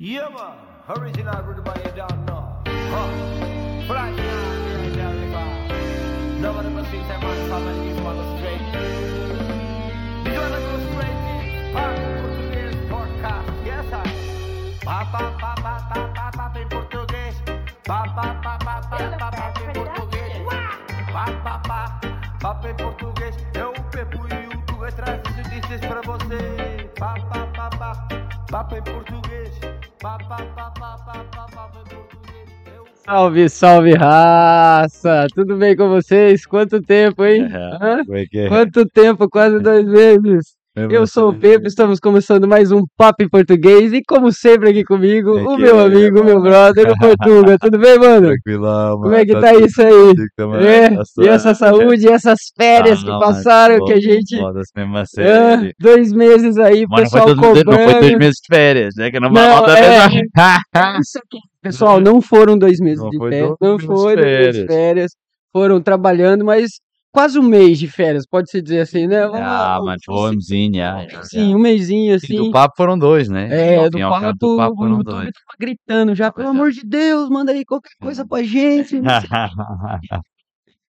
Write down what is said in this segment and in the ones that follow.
Yeah, man. Original brother by don't know. Em português. Em português. Pa, em português. E em português. Salve, salve raça! Tudo bem com vocês? Quanto tempo, hein? É que é? Quanto tempo? Quase dois meses. Eu sou o Pepe, estamos começando mais um Papo em Português e como sempre aqui comigo, É o meu é, amigo, o meu brother, o Portuga. Tudo bem, mano? Tranquilão, mano. Como é que tá tudo isso aí? também? É, Tá e essa saúde, e essas férias Ah, que mano, passaram, que a gente... Foda-se mesmo Ah, dois meses aí, Mas não foi, pessoal todo, não foi dois meses de férias, né? Que não vai Não, voltar é. a Isso aqui. Pessoal, não foram dois meses Não de férias, não de férias. férias, foram trabalhando, mas quase um mês de férias, pode-se dizer assim, né? Vamos Ah, mano, foi um mesinho, já, já, Sim, um mêsinho E assim. do papo foram dois, né? É, Ao do e papo, do papo foram dois. tava gritando já, pelo amor de Deus, manda aí qualquer coisa pra gente.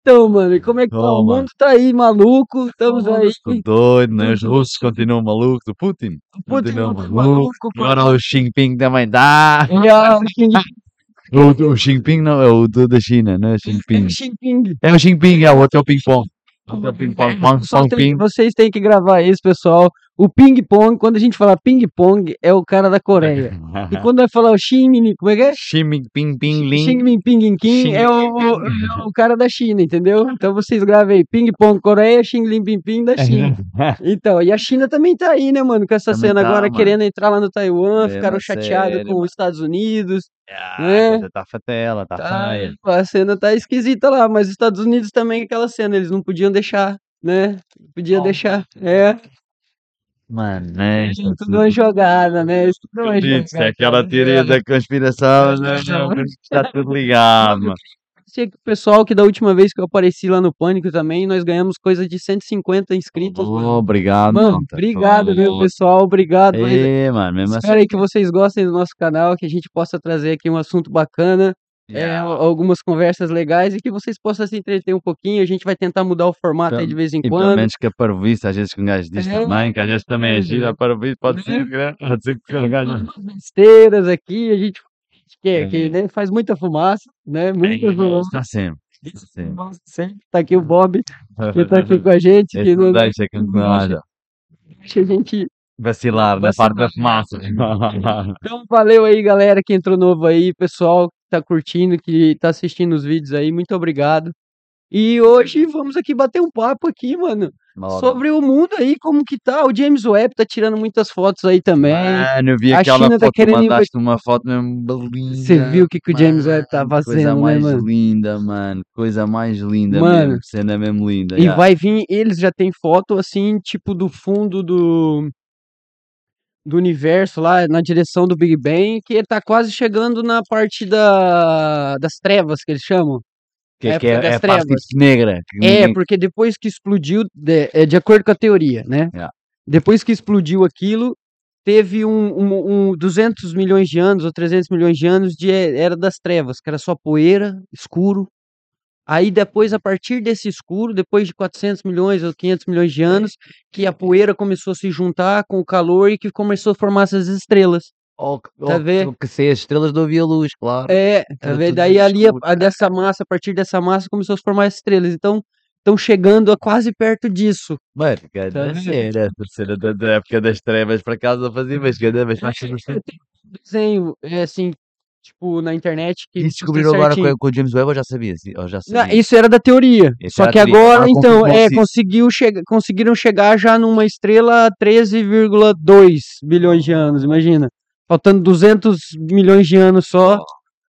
Então, mano, e como é que tá? O mundo tá aí maluco, estamos aí. Doido, né? Os russos continuam malucos. O Putin Putin maluco. maluco, Agora o Xi Jinping também dá. E Xi O, o Xi Jinping não, é o do- da China, não é Xi Jinping. É o Xi Jinping, é o outro é Ping Pong. É o Ping Pong, Pong, Só Pong, tem- Ping. vocês têm que gravar isso, pessoal. O ping-pong, quando a gente fala ping-pong, é o cara da Coreia. E quando vai falar o Xi como é que é? Xi Jinping, Ping, Ling. Xi Jinping Kim é o, o- é o cara da China, entendeu? Então vocês gravem aí, ping-pong Coreia, Xi Jinping da China. Então, e a China também tá aí, né, mano, com essa Também cena tá, agora mano. querendo entrar lá no Taiwan, É, ficaram chateados com os Estados Unidos. Ah, né? Tá fatela, tá Tá, a cena tá esquisita lá, mas os Estados Unidos também aquela cena, eles não podiam deixar, né? Podia Ó. deixar. É, Mano, né? isso tudo uma jogada, né? Isso tudo uma jogada. é aquela teoria da conspiração, né? Está tudo ligado, mano. Sei que o pessoal que da última vez que eu apareci lá no Pânico também, nós ganhamos coisa de 150 inscritos. Oh, obrigado, Mano, mano. obrigado, Pô. pessoal? Obrigado. mas É, mano, mesmo assim. Espero aí que vocês gostem do nosso canal, que a gente possa trazer aqui um assunto bacana, é, algumas conversas legais e que vocês possam se entreter um pouquinho. A gente vai tentar mudar o formato aí de vez em E pelo quando. menos que a parvoíce, às vezes que um gajo diz É. também, que às vezes também é É. gira, a parvoíce pode ser, né? Pode ser que o gajo... Besteiras aqui, a gente que, É. que né, faz muita fumaça, né? Muita fumaça. Está sempre. está sempre. Sempre. Tá aqui o Bob, que tá aqui com a gente, que Esse não não deixa que não haja deixa a gente vacilar na parte da fumaça. Então, valeu aí, galera que entrou novo aí, pessoal tá curtindo, que tá assistindo os vídeos aí, muito obrigado. E hoje vamos aqui bater um papo aqui, mano, Logo. sobre o mundo aí, como que tá. O James Webb tá tirando muitas fotos aí também. Mano, eu vi A aquela China tá foto, querendo mandaste uma foto mesmo linda. Você viu o que, que o James Webb tá Mano, fazendo, Coisa né, mais mano? linda, mano. Coisa mais linda Mano, mesmo. Cena mesmo linda. E yeah. vai vir, eles já têm foto assim, tipo do fundo do do universo lá, na direção do Big Bang, que ele tá quase chegando na parte da das trevas que eles chamam. Que, que época é, das é trevas. negra. que É, ninguém- porque depois que explodiu, de, é de acordo com a teoria, né? Yeah. Depois que explodiu aquilo, teve um, um, um 200 milhões de anos ou 300 milhões de anos de e- era das trevas, que era só poeira, escuro. Aí depois, a partir desse escuro, depois de 400 milhões ou 500 milhões de anos, que a poeira começou a se juntar com o calor e que começou a formar essas estrelas. Oh, que- Tá oh, vendo? que se as estrelas não havia luz, claro. É, tá vendo? Daí ali, a, a dessa massa, a partir dessa massa, começou a se formar as estrelas. Então, estão chegando a quase perto disso. Mano, cada Tá cena, a cena da, da época das trevas, por acaso eu fazia, mas cada vez mais desenho, é assim, tipo, na internet que E mostra descobriram agora com, com o James Webb, eu já sabia, eu já Não, sabia. isso era da teoria. Esse Só que agora, então, é, conseguiu chega, conseguiram chegar já numa estrela a 13,2 bilhões de anos, imagina. Faltando 200 milhões de anos só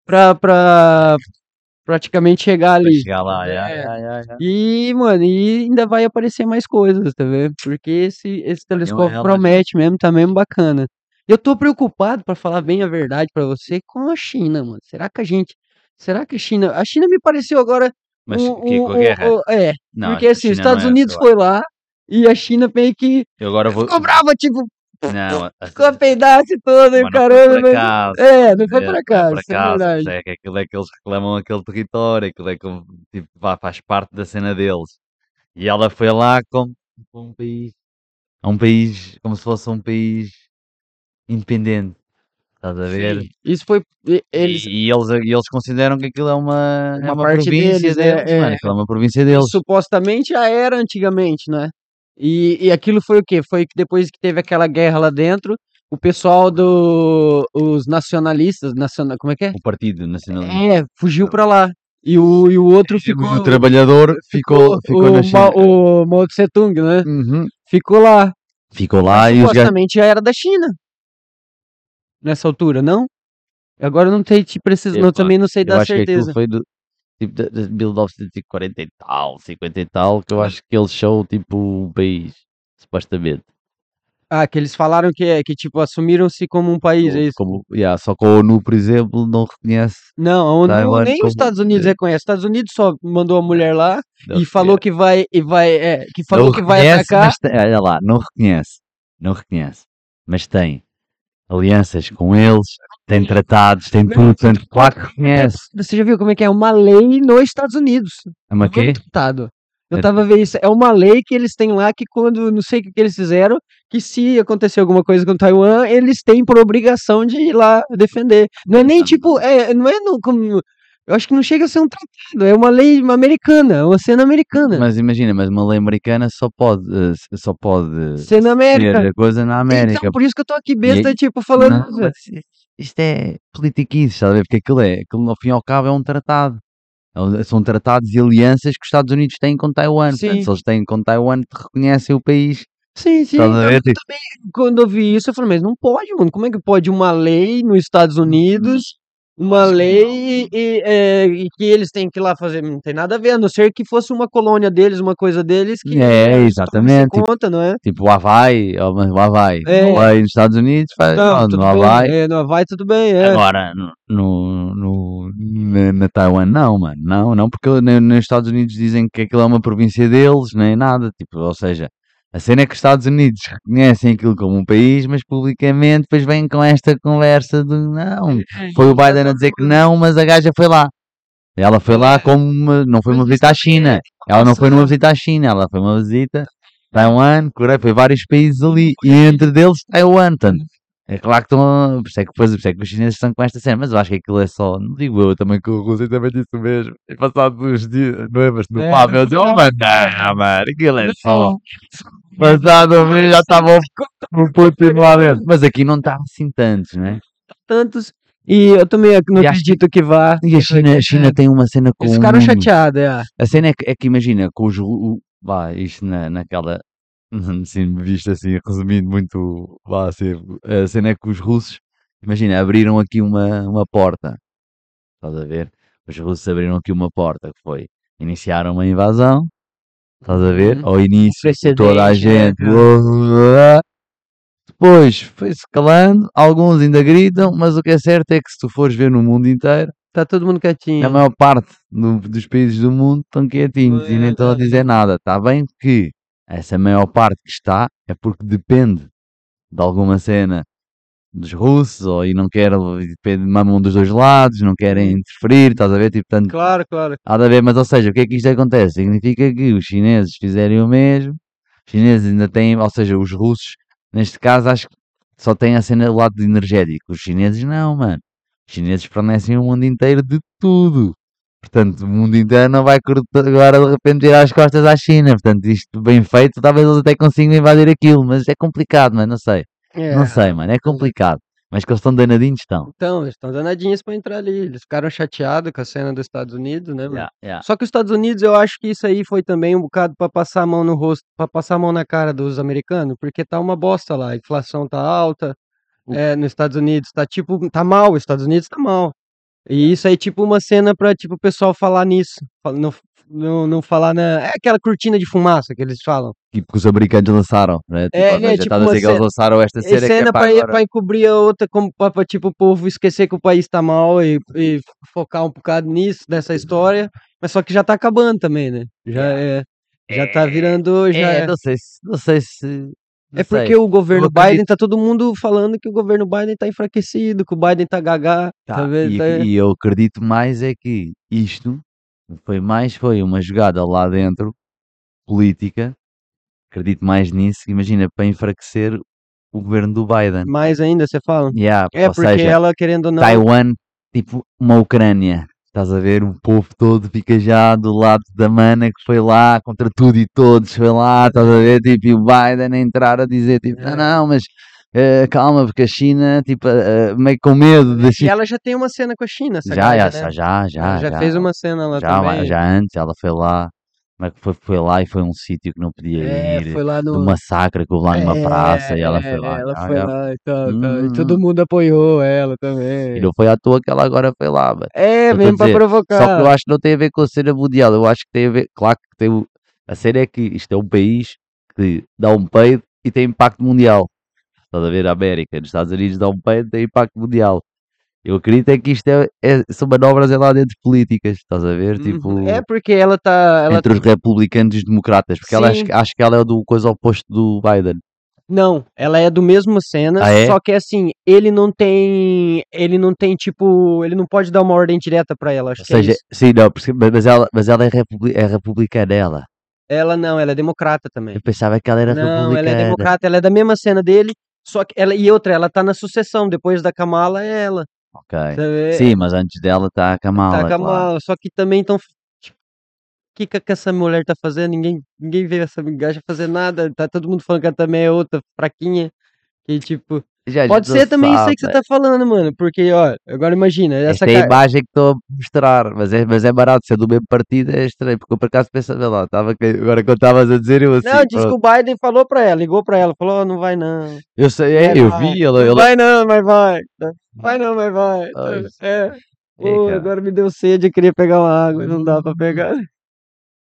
pra, pra praticamente chegar ali. chegar lá, É. já, já. E, mano, e ainda vai aparecer mais coisas, tá vendo? Porque esse, esse telescópio realmente- promete mesmo, tá mesmo bacana. Eu tô preocupado, pra falar bem a verdade pra você, com a China, mano. Será que a gente. Será que a China. A China me pareceu agora. Mas um- o quê, um- com guerra? um- é, Não, porque que assim, os Estados é, Unidos foi lá e a China meio que Eu agora vou. cobrava, tipo, Não, Com a peidace toda e mas não foi caramba. mas- acaso. É, não foi É, não é acaso, por isso é verdade. é que aquilo é que eles reclamam aquele território, aquilo é como, tipo, faz parte da cena deles. E ela foi lá como, como um país, um país, como se fosse um país independente, estás a ver? Sim, Isso foi. e- Eles, E, e eles, e eles consideram que aquilo é uma, é Uma uma parte província deles, deles, é- é. mano, aquilo é uma província deles. supostamente já era antigamente, né? E, e aquilo foi o quê? Foi que depois que teve aquela guerra lá dentro, o pessoal do. Os nacionalistas, nacional, como é que é? O Partido Nacionalista. É, fugiu pra lá. E o, e o outro ficou. o trabalhador ficou, ficou, o, na Ma- China. o Mao Tse Tung, né? Uhum. Ficou lá. Ficou lá e os gajos. supostamente já era da China. Nessa altura, não? Agora eu não sei te preciso, não, Epá, também não sei Eu dar certeza. foi do, tipo, de, de 1940 e tal, 50 e tal, que eu acho que eles são tipo o país, supostamente. Ah, que eles falaram que é, que tipo, assumiram-se como um país, é isso? Como, yeah, só que a ONU, por exemplo, não reconhece. Não, a ONU, Taiwan nem como- os Estados Unidos reconhece. Os Estados Unidos só mandou a mulher lá não e falou que vai e vai é, que falou não que vai atacar. mas olha lá, não reconhece, não reconhece, mas tem alianças com eles, tem tratados, tem tudo, portanto, claro que reconhece. Você já viu como é que é uma lei nos Estados Unidos? É uma é quê? um tratado. Eu É- tava vendo isso. É uma lei que eles têm lá que quando, não sei o que, que eles fizeram, que se acontecer alguma coisa com Taiwan, eles têm por obrigação de ir lá defender. Não é nem tipo, é, não é no, como, eu acho que não chega a ser um tratado, é uma lei americana, uma cena americana. Mas imagina, mas uma lei americana só pode, eh, só pode ser América. a coisa na América. Então, por isso que eu tô aqui besta, aí- tipo, falando. Não, mas isto é politiquice, ver? Porque aquilo é, aquilo ao fim e ao cabo é um tratado. É São tratados e alianças que os Estados Unidos têm com Taiwan. Portanto, Sim. se eles têm com Taiwan, te reconhecem o país. Sim, sim. Eu também, quando eu vi isso, eu falei, mas não pode, mano. Como é que pode uma lei nos Estados Unidos, uma lei e, é, e que eles têm que ir lá fazer? Não tem nada a ver, a não ser que fosse uma colônia deles, uma coisa deles que É, eles exatamente, tomassem conta, não é? tipo o Havaí, mas o Havaí. É. O Havaí nos Estados Unidos faz Não, no Havaí. é, no Havaí tudo bem, é. Agora, no, no, no- na, Taiwan, não, mano. Não, não, porque nos Estados Unidos dizem que aquilo é uma província deles, nem nada. Tipo, ou seja, a cena é que os Estados Unidos reconhecem aquilo como um país, mas publicamente depois vêm com esta conversa de não. Foi o Biden a dizer que não, mas a gaja foi lá. Ela foi lá como uma, não foi uma visita à China. Ela não foi numa visita à China, ela foi uma visita a Taiwan, Coreia, foi vários países ali, e entre deles Taiwan. Portanto, é claro que estão. Por isso é que, depois, por isso é que os chineses estão com esta cena, mas eu acho que aquilo é só. Não digo eu também que o Rússia também disse o mesmo. E passado uns dias, noivas no É. papo, eu disse, oh mano, não, mano, aquilo é só. Passado um mês já estavam o Putin lá dentro. Mas aqui não estava assim tantos, né? Tantos. E eu também não acredito que vá. E a China, a China tem uma cena com. Eles ficaram chateados, é. A cena é que, é que imagina, com os. o- Vá, isto na, naquela. Assim, visto assim, resumindo muito. Vá, assim, a cena é que os russos, imagina, abriram aqui uma, uma porta. Estás a ver? Os russos abriram aqui uma porta que foi. Iniciaram uma invasão. Estás a ver? Uhum. Ao início, toda a Precedente, gente. né? Depois foi escalando, alguns ainda gritam, mas o que é certo é que se tu fores ver no mundo inteiro, Tá todo mundo quietinho. a maior parte do- dos países do mundo estão quietinhos e nem estão a dizer nada. Está bem que essa maior parte que está é porque depende de alguma cena dos russos ou e não quer, depende de mamão dos dois lados, não querem interferir, estás a ver? Tipo, tanto, Claro, claro. há de haver, mas ou seja, o que é que isto acontece? Significa que os chineses fizerem o mesmo, os chineses ainda têm, ou seja, os russos, neste caso, acho que só têm a cena do lado energético. Os chineses não, mano. Os chineses fornecem o mundo inteiro de tudo. Portanto, o mundo inteiro não vai agora de repente virar as costas à China. Portanto, isto bem feito, talvez eles até consigam invadir aquilo, mas é complicado, mano. Não sei. É. Não sei, mano. É complicado. Mas que eles estão danadinhos, estão. Então, eles estão danadinhos pra entrar ali. Eles ficaram chateados com a cena dos Estados Unidos, né? Yeah, yeah. Só que os Estados Unidos, eu acho que isso aí foi também um bocado pra passar a mão no rosto, pra passar a mão na cara dos americanos, porque tá uma bosta lá, a inflação tá alta, O- é, nos Estados Unidos tá tipo, tá mal, os Estados Unidos tá mal. E isso aí, tipo, uma cena pra, tipo, o pessoal falar nisso, não, não, não falar na... É aquela cortina de fumaça que eles falam. Tipo que os americanos lançaram, né? Tipo, É, ou né, tipo a uma dizer que eles cena- lançaram esta É cena, que cena é pra, agora... pra encobrir a outra, como pra, pra, tipo, o povo esquecer que o país tá mal e, e focar um bocado nisso, nessa história. Mas só que já tá acabando também, né? Já é. Já tá virando. Já É, é. não sei se, não sei se, É sei. porque o governo acredito- Biden tá todo mundo falando que o governo Biden tá enfraquecido, que o Biden tá gagá. Tá, tá vendo? e, Tá- e eu acredito mais é que isto foi mais foi uma jogada lá dentro, política, acredito mais nisso, imagina, para enfraquecer o governo do Biden. Mais ainda, você fala? Yeah, É, porque seja, ela, querendo ou não. Taiwan, tipo uma Ucrânia. Estás a ver? Um povo todo fica já do lado da mana que foi lá contra tudo e todos. Foi lá, estás a ver? Tipo, e o Biden a entrar a dizer: tipo, não, não, mas eh, calma, porque a China, tipo, eh, meio com medo da E China. ela já tem uma cena com a China, essa Já, já, né? já, já, Ela já, fez uma cena lá já, também. já antes, ela foi lá, mas foi, foi lá e foi um sítio que não podia É, ir. foi lá Do no. massacre que houve lá numa É, praça e ela foi é, lá. Ela já, foi lá e tal, tal, Hum, E todo mundo apoiou ela também. E não foi à toa que ela agora foi lá, mano. É, mesmo dizer, provocar. Só que eu acho que não tem a ver com a cena mundial. Eu acho que tem a ver, claro que tem a cena é que isto é um país que dá um peido e tem impacto mundial. Estás a ver a América, nos Estados Unidos dá um peido e tem impacto mundial. Eu acredito é que isto é, é- são manobras é lá dentro políticas, estás a ver? Tipo, Uhum. É porque ela tá. Ela... entre os republicanos e os democratas, porque ela acho, Sim. acho que ela é do coisa oposto do Biden. Não, ela é do mesmo cena, Ah, é? só que assim, ele não tem. Ele não tem, tipo. Ele não pode dar uma ordem direta pra ela, acho Ou que é seja, isso. sim, não, porque- mas ela, mas ela é, republi- é republicana, ela. Ela não, ela é democrata também. Eu pensava que ela era Não, ela republicana. é democrata, ela é da mesma cena dele, só que ela. E outra, ela tá na sucessão, depois da Kamala é ela. Ok. sabe? Sim, mas antes dela está a Kamala. Tá a claro. Kamala, só que também estão. O que, que que essa mulher tá fazendo? Ninguém, ninguém vê essa gaja fazer nada. Tá todo mundo falando que ela também é outra fraquinha. Que tipo. Já Pode ser também isso aí que você sabe. tá falando, mano. Porque, ó, agora imagina, essa Esta é a imagem que estou a mostrar, mas é, mas é barato ser do mesmo partido, é estranho, porque eu por acaso pensava lá, tava, que- agora quando estavas a dizer, eu assim, Não, disse que o Biden falou pra ela, ligou pra ela, falou, ó, não vai não. eu sei, é, eu vai. vi, ela, ela, vai não, mas vai. Vai não, mas vai. Ai, É. Pô, cara. agora me deu sede, eu queria pegar uma água, não dá pra pegar.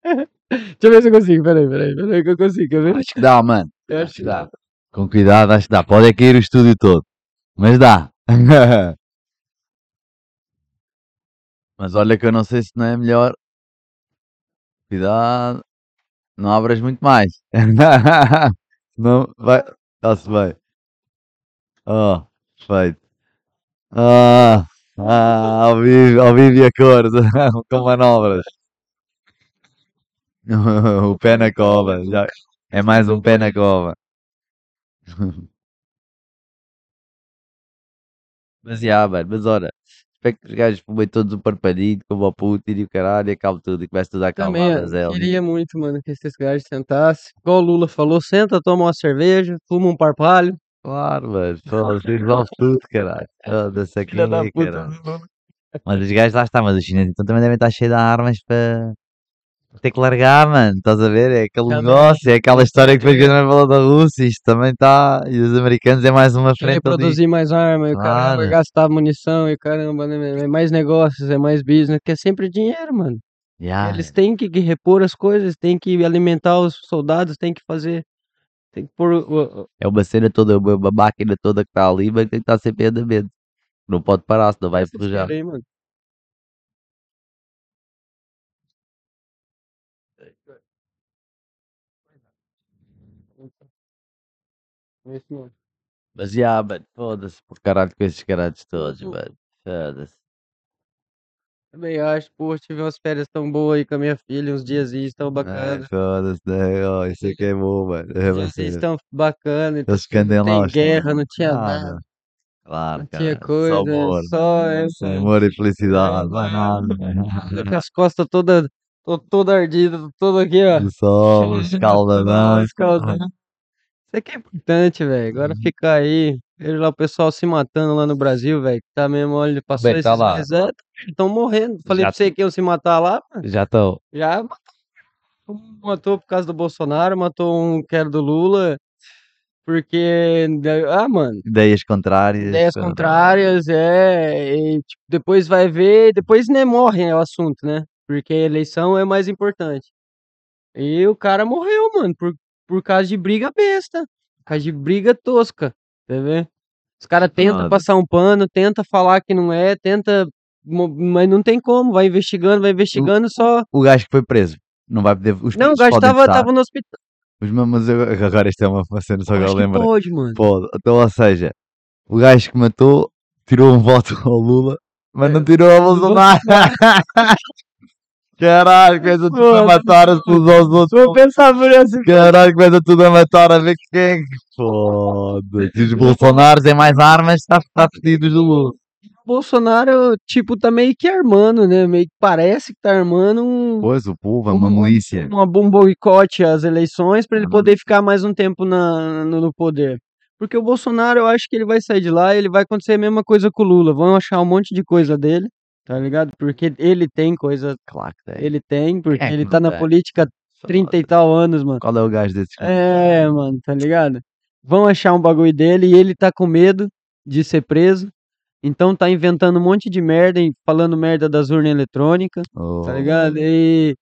Deixa eu ver se eu consigo, peraí, peraí, peraí que eu consigo, quer ver? acho que dá, mano, Eu acho que que dá, com cuidado, acho que dá, pode é cair o estúdio todo, mas dá. mas olha que eu não sei se não é melhor, cuidado, não abras muito mais, não, vai, está-se bem, oh, feito. Ah, ah, ao vivo, ao vivo e a cores, com manobras. O pé na cova, já. É mais um pé na cova. Mas já, mano, mas olha, espero que os gajos fumem todos um parpadinho, como o Putin e o caralho, e acabe tudo e comece tudo a Também, acalmar ó, as elas. queria muito, mano, que esses gajos sentassem, igual o Lula falou, senta, toma uma cerveja, fuma um parpalho. Claro, mano, foda-se, resolve tudo, caralho. Foda-se aqui, Filha da puta caralho. Lula. Mas os gajos lá estão, mas os chineses então também devem estar cheios de armas para ter que largar, mano. Estás a ver? É aquele Também. negócio, é aquela história que depois que a falou da Rússia, isto também está. E os americanos é mais uma frente produzir mais arma, o caramba, Claro. gastar munição, e caramba, né, é mais negócios, é mais business, que é sempre dinheiro, mano. Yeah, Eles têm que repor as coisas, têm que alimentar os soldados, têm que fazer. Tem que pôr. É uma cena toda, uma, uma máquina toda que está ali, mas tem que estar sempre em andamento. Não pode parar, senão vai enferrujar. História aí, mano. Esse mesmo. Mas já, mano, foda-se por caralho com esses caralhos todos, mano. Foda-se. Também acho, pô, tive umas férias tão boas aí com a minha filha, uns dias tão Ai, bacana. foda-se, né? Oh, isso aqui é bom, mano. É uma Dias tão bacana, Eles escondem não tem os guerra, não tinha Nada. nada, Claro, não tinha cara. coisa, Só amor. só essa. Amor e felicidade, mais nada. Tô com as costas todas, tô toda ardida, tô todo aqui, ó. O sol, os escaldadão. Escaldão. Isso aqui é importante, velho. Agora Uhum. ficar aí, vejo lá o pessoal se matando lá no Brasil, velho. Tá mesmo, olha, passou Bem, tá esses lá. meses, é, estão morrendo. Falei Já pra você que iam se matar lá, mano. Já estou. Já matou. Um matou por causa do Bolsonaro, matou um que era do Lula, porque, ah, mano, Ideias contrárias. ideias contrárias, é, e, tipo, depois vai ver, depois, né, morre, né, o assunto, né, porque a eleição é mais importante. E o cara morreu, mano, por, por causa de briga besta, por causa de briga tosca, tá vendo? Os caras tentam passar um pano, tenta falar que não é, tenta, mas não tem como, vai investigando, vai investigando, só... O gajo que foi preso. Não vai poder. Os Não, o gajo tava, tava no hospital. Mas, mas- eu- agora isto é uma, cena só que eu lembro. pode, mano. Pode. Então, ou seja, o gajo que matou tirou um voto ao Lula, mas não É, tirou ao Bolsonaro. Caralho, começa tudo a Foda-se. matar-se uns aos outros. Vou pensar por esse. Caralho, começa tudo a matar a ver quem que foda-se. Os Bolsonaros é mais armas, está tá fedidos do Lula. Bolsonaro, tipo, tá meio que armando, né? Meio que parece que tá armando um, Pois, o povo é uma um, milícia. uma, um boicote às eleições pra ele Uhum. poder ficar mais um tempo na, no, no poder. Porque o Bolsonaro, eu acho que ele vai sair de lá e ele vai acontecer a mesma coisa com o Lula. Vão achar um monte de coisa dele, tá ligado? Porque ele tem coisa. Claro que tem. Ele tem, porque é ele tá na tem? política há 30 e tal anos, mano. Qual é o gajo desses? É, mano, tá ligado? Vão achar um bagulho dele e ele tá com medo de ser preso. Então tá inventando um monte de merda e falando merda das urnas eletrônicas, Oh, tá ligado? E,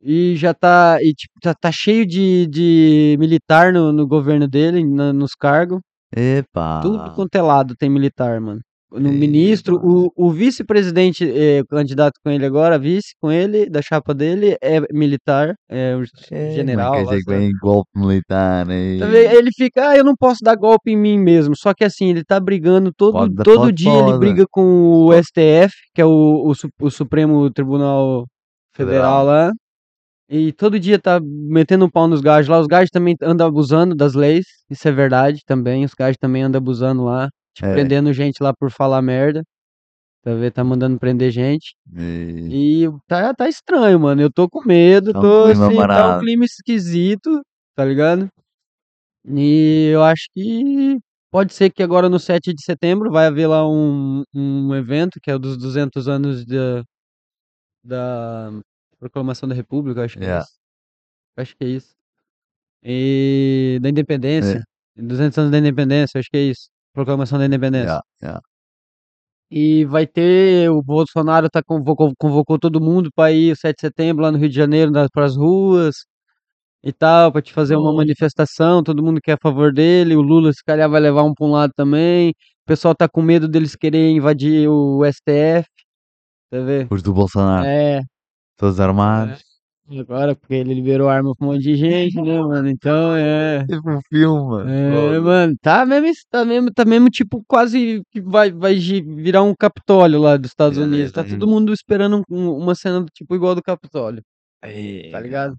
e já tá, e, tipo, tá, tá cheio de, de militar no, no governo dele, na- nos cargos. Epa. Tudo quanto é lado tem militar, mano. No ministro, o, o vice-presidente, eh, candidato com ele agora, vice com ele, da chapa dele, é militar, é o É, general. Quer lá, que golpe militar aí. Tá? Ele fica, ah, eu não posso dar golpe em mim mesmo. Só que assim, ele tá brigando todo, dar- todo dia, ele briga com o STF, que é o, o, o Supremo Tribunal Federal, Federal. lá. E todo dia tá metendo um pau nos gajos lá. Os gajos também andam abusando das leis. Isso é verdade também. Os gajos também andam abusando lá. Tipo, É. prendendo gente lá por falar merda. Tá vendo? Tá mandando prender gente. E- E tá, tá estranho, mano. Eu tô com medo, Tá tô assim, tá um clima esquisito, tá ligado? E eu acho que pode ser que agora no 7 de setembro vai haver lá um, um evento que é o dos 200 anos da, da Proclamação da República, acho que é Yeah. isso. Acho que é isso. E da Independência. 200 anos da Independência, acho que é isso. Proclamação da Independência. Yeah, yeah. E vai ter, o Bolsonaro tá convocou, convocou todo mundo para ir o 7 de setembro lá no Rio de Janeiro, para as ruas e tal, para te fazer uma manifestação, todo mundo que é a favor dele, o Lula se calhar vai levar um para um lado também. O pessoal tá com medo deles querer invadir o STF. Tá vendo? Os do Bolsonaro, É, todos armados. Agora porque ele liberou arma pra um monte de gente, né, mano? Então é. Tipo um filme, mano. É, mano, tá mesmo, tá mesmo, tá mesmo tipo quase que vai, vai virar um Capitólio lá dos Estados É, Unidos. Tá é. todo mundo esperando um- um- uma cena tipo igual do Capitólio, Aí, tá ligado?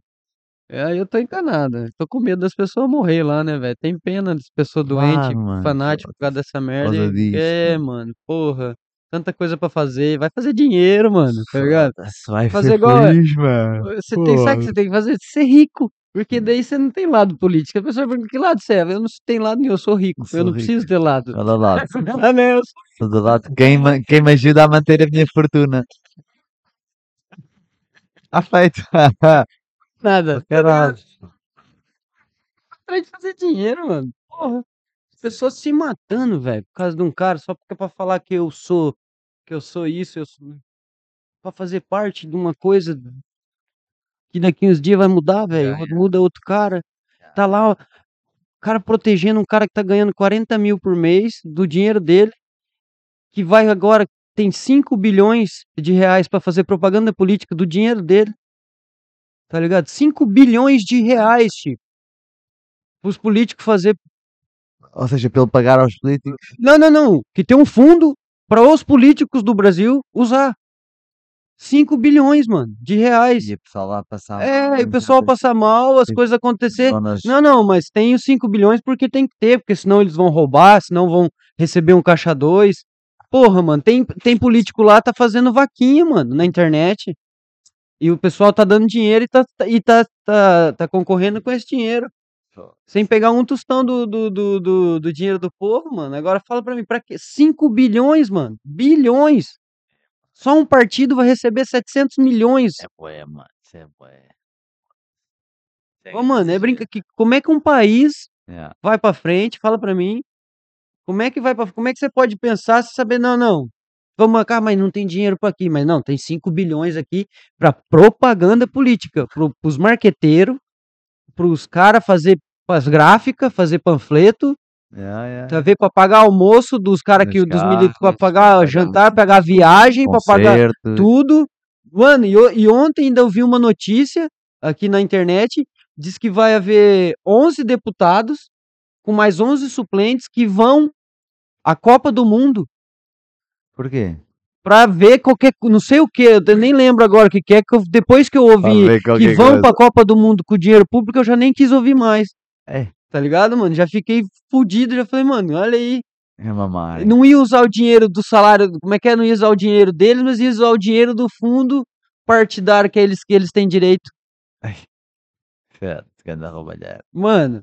É, Aí eu tô encanado, tô com medo das pessoas morrer lá, né, velho? Tem pena das pessoas doentes, mano, fanáticas por causa dessa merda. causa disso, é, mano, porra, tanta coisa pra fazer. Vai fazer dinheiro, mano, tá ligado? Vai Fazer igual- feliz, mano. Você tem, sabe o que você tem que fazer? Ser rico. Porque daí você não tem lado político. A pessoa pergunta que lado você é? Eu não tenho lado nenhum, eu sou rico. Eu Eu, sou não rico. preciso ter lado. Olha lá, Ah, né? Eu sou todo lado. Quem, quem me ajuda a manter a minha fortuna? Está feito. nada. Caralho. Atrás de fazer dinheiro, mano. Porra. As pessoas se matando, velho, por causa de um cara, só porque é pra falar que eu sou, que eu sou isso, eu sou. Pra fazer parte de uma coisa que daqui uns dias vai mudar, velho. Já Muda outro cara. Tá lá, ó, o cara protegendo um cara que tá ganhando 40 mil por mês do dinheiro dele, que vai agora, tem 5 bilhões de reais pra fazer propaganda política do dinheiro dele. Tá ligado? 5 bilhões de reais, Chico. Os políticos fazer Ou seja, para ele pagar aos políticos. Não, não, não. Que tem um fundo para os políticos do Brasil usar. 5 bilhões, mano, de reais. E o pessoal lá passar. É, e o pessoal passar mal, as coisas acontecer. Não, não, mas tem os 5 bilhões porque tem que ter, porque senão eles vão roubar, senão vão receber um caixa 2. Porra, mano, tem, tem político lá tá fazendo vaquinha, mano, na internet. E o pessoal tá dando dinheiro e tá- e tá, tá, tá concorrendo com esse dinheiro. Sem pegar um tostão do, do, do, do, do dinheiro do povo, mano. Agora fala pra mim, pra quê? 5 bilhões, mano. Bilhões. Só um partido vai receber 700 milhões. É bué, mano. Isso é bué. Ô, mano, é brinca que como é que um país Yeah. vai pra frente? Fala pra mim. Como é que vai para como é que você pode pensar se saber não, não. Vamos marcar, mas não tem dinheiro para aqui, mas não, tem 5 bilhões aqui para propaganda política, para os marqueteiros, para os caras fazer as gráficas, fazer panfleto, Yeah, yeah. tá ver para pagar almoço dos caras que Dos militares, para pra pagar jantar, pagar viagem, para pagar tudo. Mano, e, e ontem ainda eu vi uma notícia aqui na internet diz que vai haver 11 deputados com mais 11 suplentes que vão à Copa do Mundo Por quê? Pra ver qualquer, não sei o que, eu nem lembro agora o que que é, que eu- depois que eu ouvi que vão coisa. pra Copa do Mundo com dinheiro público, eu já nem quis ouvir mais. É. Tá ligado, mano? Já fiquei fudido, já falei, mano, olha aí. É mamar. Não ia usar o dinheiro do salário, como é que é? Não ia usar o dinheiro deles, mas ia usar o dinheiro do fundo partidário que eles, que eles têm direito. A roubalhar. Mano,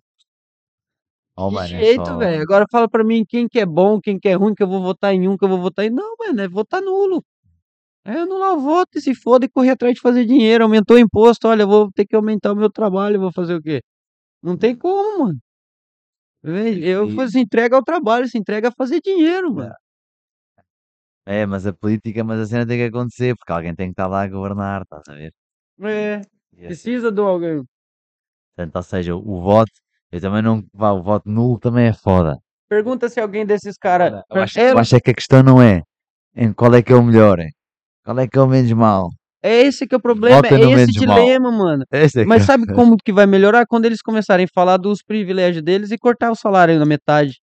Que mano, é jeito, velho. Agora fala pra mim quem que é bom, quem que é ruim, que eu vou votar em um, que eu vou votar em. Não, mano, é votar nulo. É anular o voto e se foda e correr atrás de fazer dinheiro. Aumentou o imposto, olha, eu vou ter que aumentar o meu trabalho, eu vou fazer o quê? Não tem como, mano. Véi, Eu E- se entrega ao trabalho, se entrega a fazer dinheiro, mano. É, mas a política, mas a cena tem que acontecer, porque alguém tem que estar lá a governar, estás a ver? É, E assim, precisa de alguém. portanto, ou seja, o voto, eu também não. Vá, o voto nulo também é foda. Pergunta se alguém desses caras. Eu acho, eu acho é que a questão não é em qual é que é o melhor, é qual é que é o menos mal. é esse que é o problema, é esse menos mal. dilema, mano. Esse é que Mas é- sabe como que vai melhorar? Quando eles começarem a falar dos privilégios deles e cortar o salário na metade.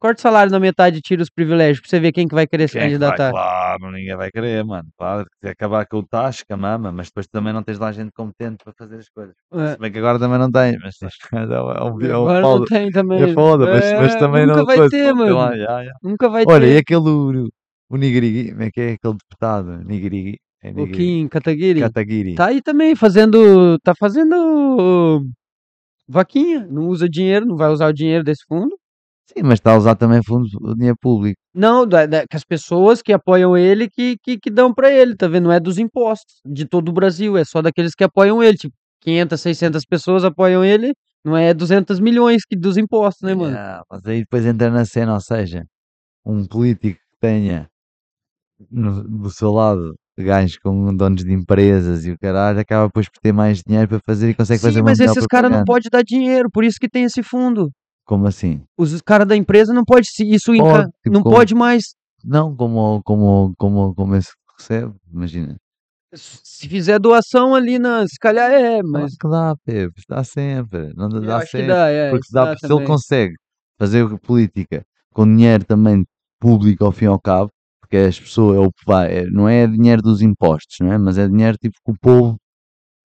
Corta o salário na metade e tira os privilégios pra você ver quem que vai querer se Quem é que vai? candidatar. Claro, ninguém vai querer, mano. Claro, se acabar com o tacho, com a mama, mas depois também não tens lá gente competente para fazer as coisas. É, Se bem que agora também não tens, mas é um, é um, é um Agora não tem também. é foda, mas, mas É, também nunca não vai coisa, ter, não tem lá, mano. já, já. Nunca vai Olha, e ter. aquele o, o Nigrigui, como é que é aquele deputado? Nigrigui, é O Nigrigui, Kim Kataguiri. Kataguiri. Tá aí também fazendo. Tá fazendo. Vaquinha. Não usa dinheiro, não vai usar o dinheiro desse fundo. Sim, mas está a usar também fundos, dinheiro público. Não, da, da- que as pessoas que apoiam ele que, que, que dão pra ele, tá vendo? Não é dos impostos de todo o Brasil, é só daqueles que apoiam ele. Tipo, 500, 600 pessoas apoiam ele, não é 200 milhões que dos impostos, né, mano? Yeah, mas aí depois entra na cena, ou seja, um político que tenha no- do seu lado gajos com donos de empresas e o caralho acaba depois por ter mais dinheiro para fazer e consegue fazer Sim, uma mas melhor esses caras não propaganda. podem dar dinheiro, por isso que tem esse fundo. Como assim? Os caras da empresa não pode se isso Pode, não como- pode mais. Não, como, como, como, como esse que recebe, imagina. Se fizer doação ali na, se calhar é, mas Claro que dá, Pepe, dá sempre. Não dá, dá sempre. dá, é, Porque dá, dá se ele consegue fazer política com dinheiro também público ao fim e ao cabo, porque as pessoas, é o, vai, é- não é dinheiro dos impostos, não é? mas é dinheiro tipo que o povo,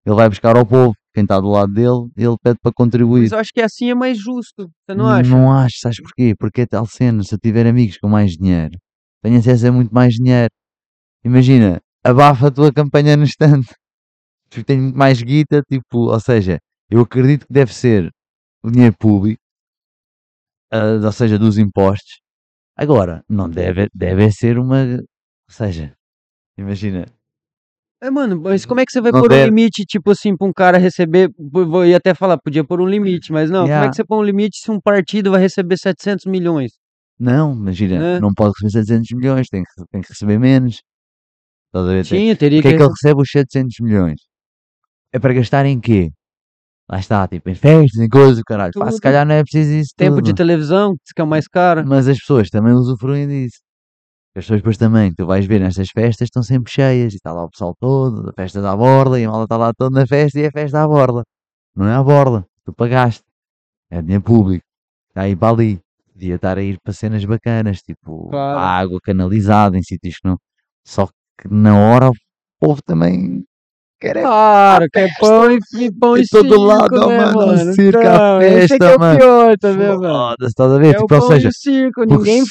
ele vai buscar ao povo, quem está do lado dele, ele pede para contribuir. Mas eu acho que assim é mais justo, você não acha? Não acho, sabes porquê? Porque é tal cena, se eu tiver amigos com mais dinheiro, tenho acesso a muito mais dinheiro. Imagina, abafa a tua campanha no instante. Tu tens muito mais guita, tipo, ou seja, eu acredito que deve ser o dinheiro público, ah, ou seja, dos impostos. Agora, não deve, deve ser uma, ou seja, imagina, É, mano, mas como é que você vai Não pôr um deve. limite, tipo assim, pra um cara receber? Vou ia até falar, podia pôr um limite, mas não, como é Yeah. que você põe um limite se um partido vai receber 700 milhões? não, imagina, Né? não pode receber 700 milhões, tem que, tem que receber menos. Estás a ver? Tem- Tinha, teria Porque que. é que ele recebe os 700 milhões? É para gastar em quê? Lá está, tipo, em festas, em coisas, caralho. Pá, se Tudo. calhar não é preciso isso Tempo de tudo. televisão, que é o mais caro. Mas as pessoas também usufruem disso. As pessoas depois também, tu vais ver nestas festas, estão sempre cheias. E está lá o pessoal todo, a festa à borla, e a mala está lá toda na festa, e é festa à borla. Não é à borla, tu pagaste. É dinheiro público. Está aí para ali. Devia estar a ir para cenas bacanas, tipo Claro. água canalizada em sítios que não. Só que na hora o povo também quer é Claro, que é pão e, e pão e de todo lado, oh, né, mano, mano? circo Então, esse é é festa, o mano. pior, tá vendo, mano? Foda-se, estás a ver? É Tipo, ou seja, circo, ninguém...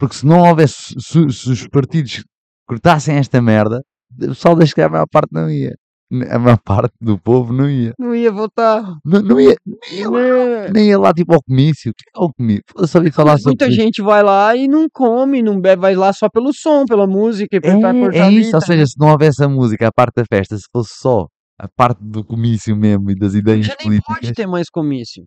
porque se não houvesse, se, se os partidos cortassem esta merda, o pessoal das que a maior parte não ia. A maior parte do povo não ia. Não ia votar. Não, não ia, nem ia lá, Né? nem ia lá tipo ao comício. O que é o comício? Eu só falar sobre muita isso. gente vai lá e não come, não bebe, vai lá só pelo som, pela música e É, cortar é isso, ou tá seja, se não houvesse a música, a parte da festa, se fosse só a parte do comício mesmo e das ideias Já nem pode políticas, ter mais comício.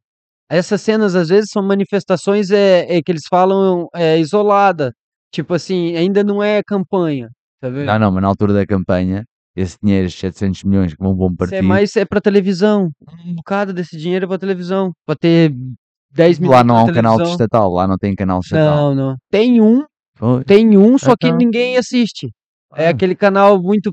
Essas cenas, às vezes, são manifestações é, é que eles falam é, isolada. Tipo assim, ainda não é campanha. Tá vendo? não, não, mas na altura da campanha, esse dinheiro, esses 700 milhões que vão para um Isso partido, é mais é pra televisão. Um bocado desse dinheiro é pra televisão. Pra ter 10 minutos lá não há um canal estatal, lá não tem canal estatal. Não, não. Tem um, Foi. tem um, só que Então. ninguém assiste. É Ah. aquele canal muito.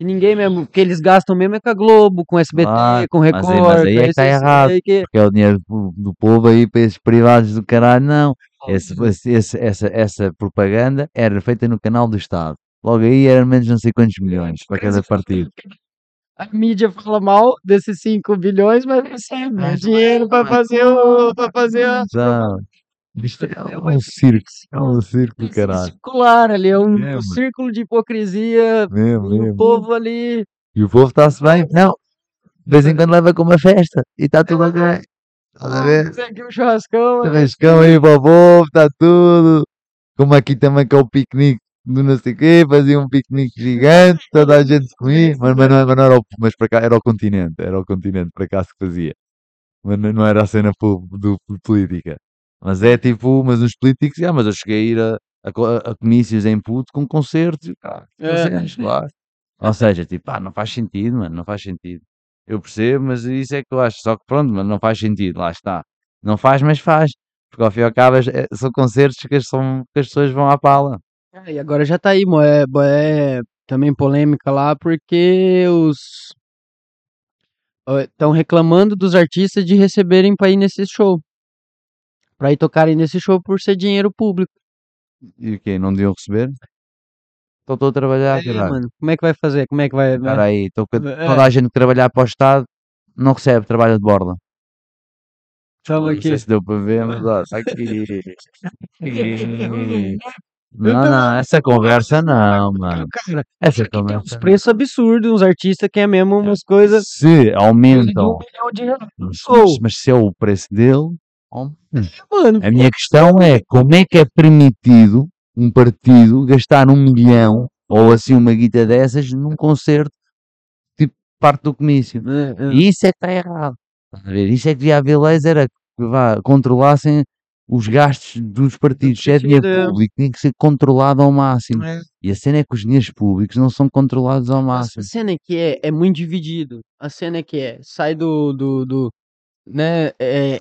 Que ninguém mesmo, que eles gastam mesmo é com a Globo, com SBT, Claro, com mas aí- Record, mas aí é que tá errado. que- Porque é o dinheiro do, povo aí para esses privados do caralho, não. Esse, esse- essa, essa propaganda era feita no canal do Estado. Logo aí era menos não sei quantos milhões para cada partido. A mídia fala mal desses 5 bilhões, mas recebe né, dinheiro pra fazer o. pra fazer a. Não. Isto é um circo. É um circo do caralho. circular ali, é um, É, mano. círculo de hipocrisia. Mesmo, E o povo ali. E o povo está-se bem. Não. De vez em quando leva com uma festa. E está tudo ok. Estás a ver? Tem aqui um churrascão. Churrascão aí para o povo, está tudo. Como aqui também que é o piquenique do não sei o quê, fazia um piquenique gigante, toda a gente comia, mas, mas, não, mas não era o, mas para cá era o continente, era o continente para cá se fazia. Mas não, era a cena do, do política. Mas é tipo, mas os políticos, ah, mas eu cheguei a ir a, a, co- a comícios em puto com concertos, ah, É. concertos, claro. Ou seja, tipo, ah, não faz sentido, mano, não faz sentido. Eu percebo, mas isso é que eu acho. Só que pronto, mas não faz sentido, lá está. Não faz, mas faz. Porque ao fim e ao cabo é- são concertos que as, são, que as pessoas vão à pala. Ah, E agora já tá aí, mo, é, bo- é também polêmica lá, porque os. Estão reclamando dos artistas de receberem pra ir nesse show. Pra ir tocarem nesse show por ser dinheiro público. E o quê? Não deviam receber? Então estou a trabalhar, É, mano, como é que vai fazer? Como é que vai. Espera aí, com- É. toda a gente que trabalhar para o Estado não recebe, trabalha de borda. Não aqui. sei se deu para ver, mas ó, está aqui. Não, não, essa conversa não, mano. Cara, Essa uns conversa. preços absurdos, uns artistas que é mesmo umas coisas. Se aumentam, um mas, mas se é o preço dele, Mano, A minha questão é como é que é permitido um partido gastar um milhão ou assim uma guita dessas num concerto tipo parte do comício. é, é. E isso é que está errado. Isso é que devia haver leis era que vá, controlassem os gastos dos partidos. Se é dinheiro é. público, tinha que ser controlado ao máximo. É. E a cena é que os dinheiros públicos não são controlados ao máximo. A cena é que é, é muito dividido. A cena é que é, sai do, do, do né, é,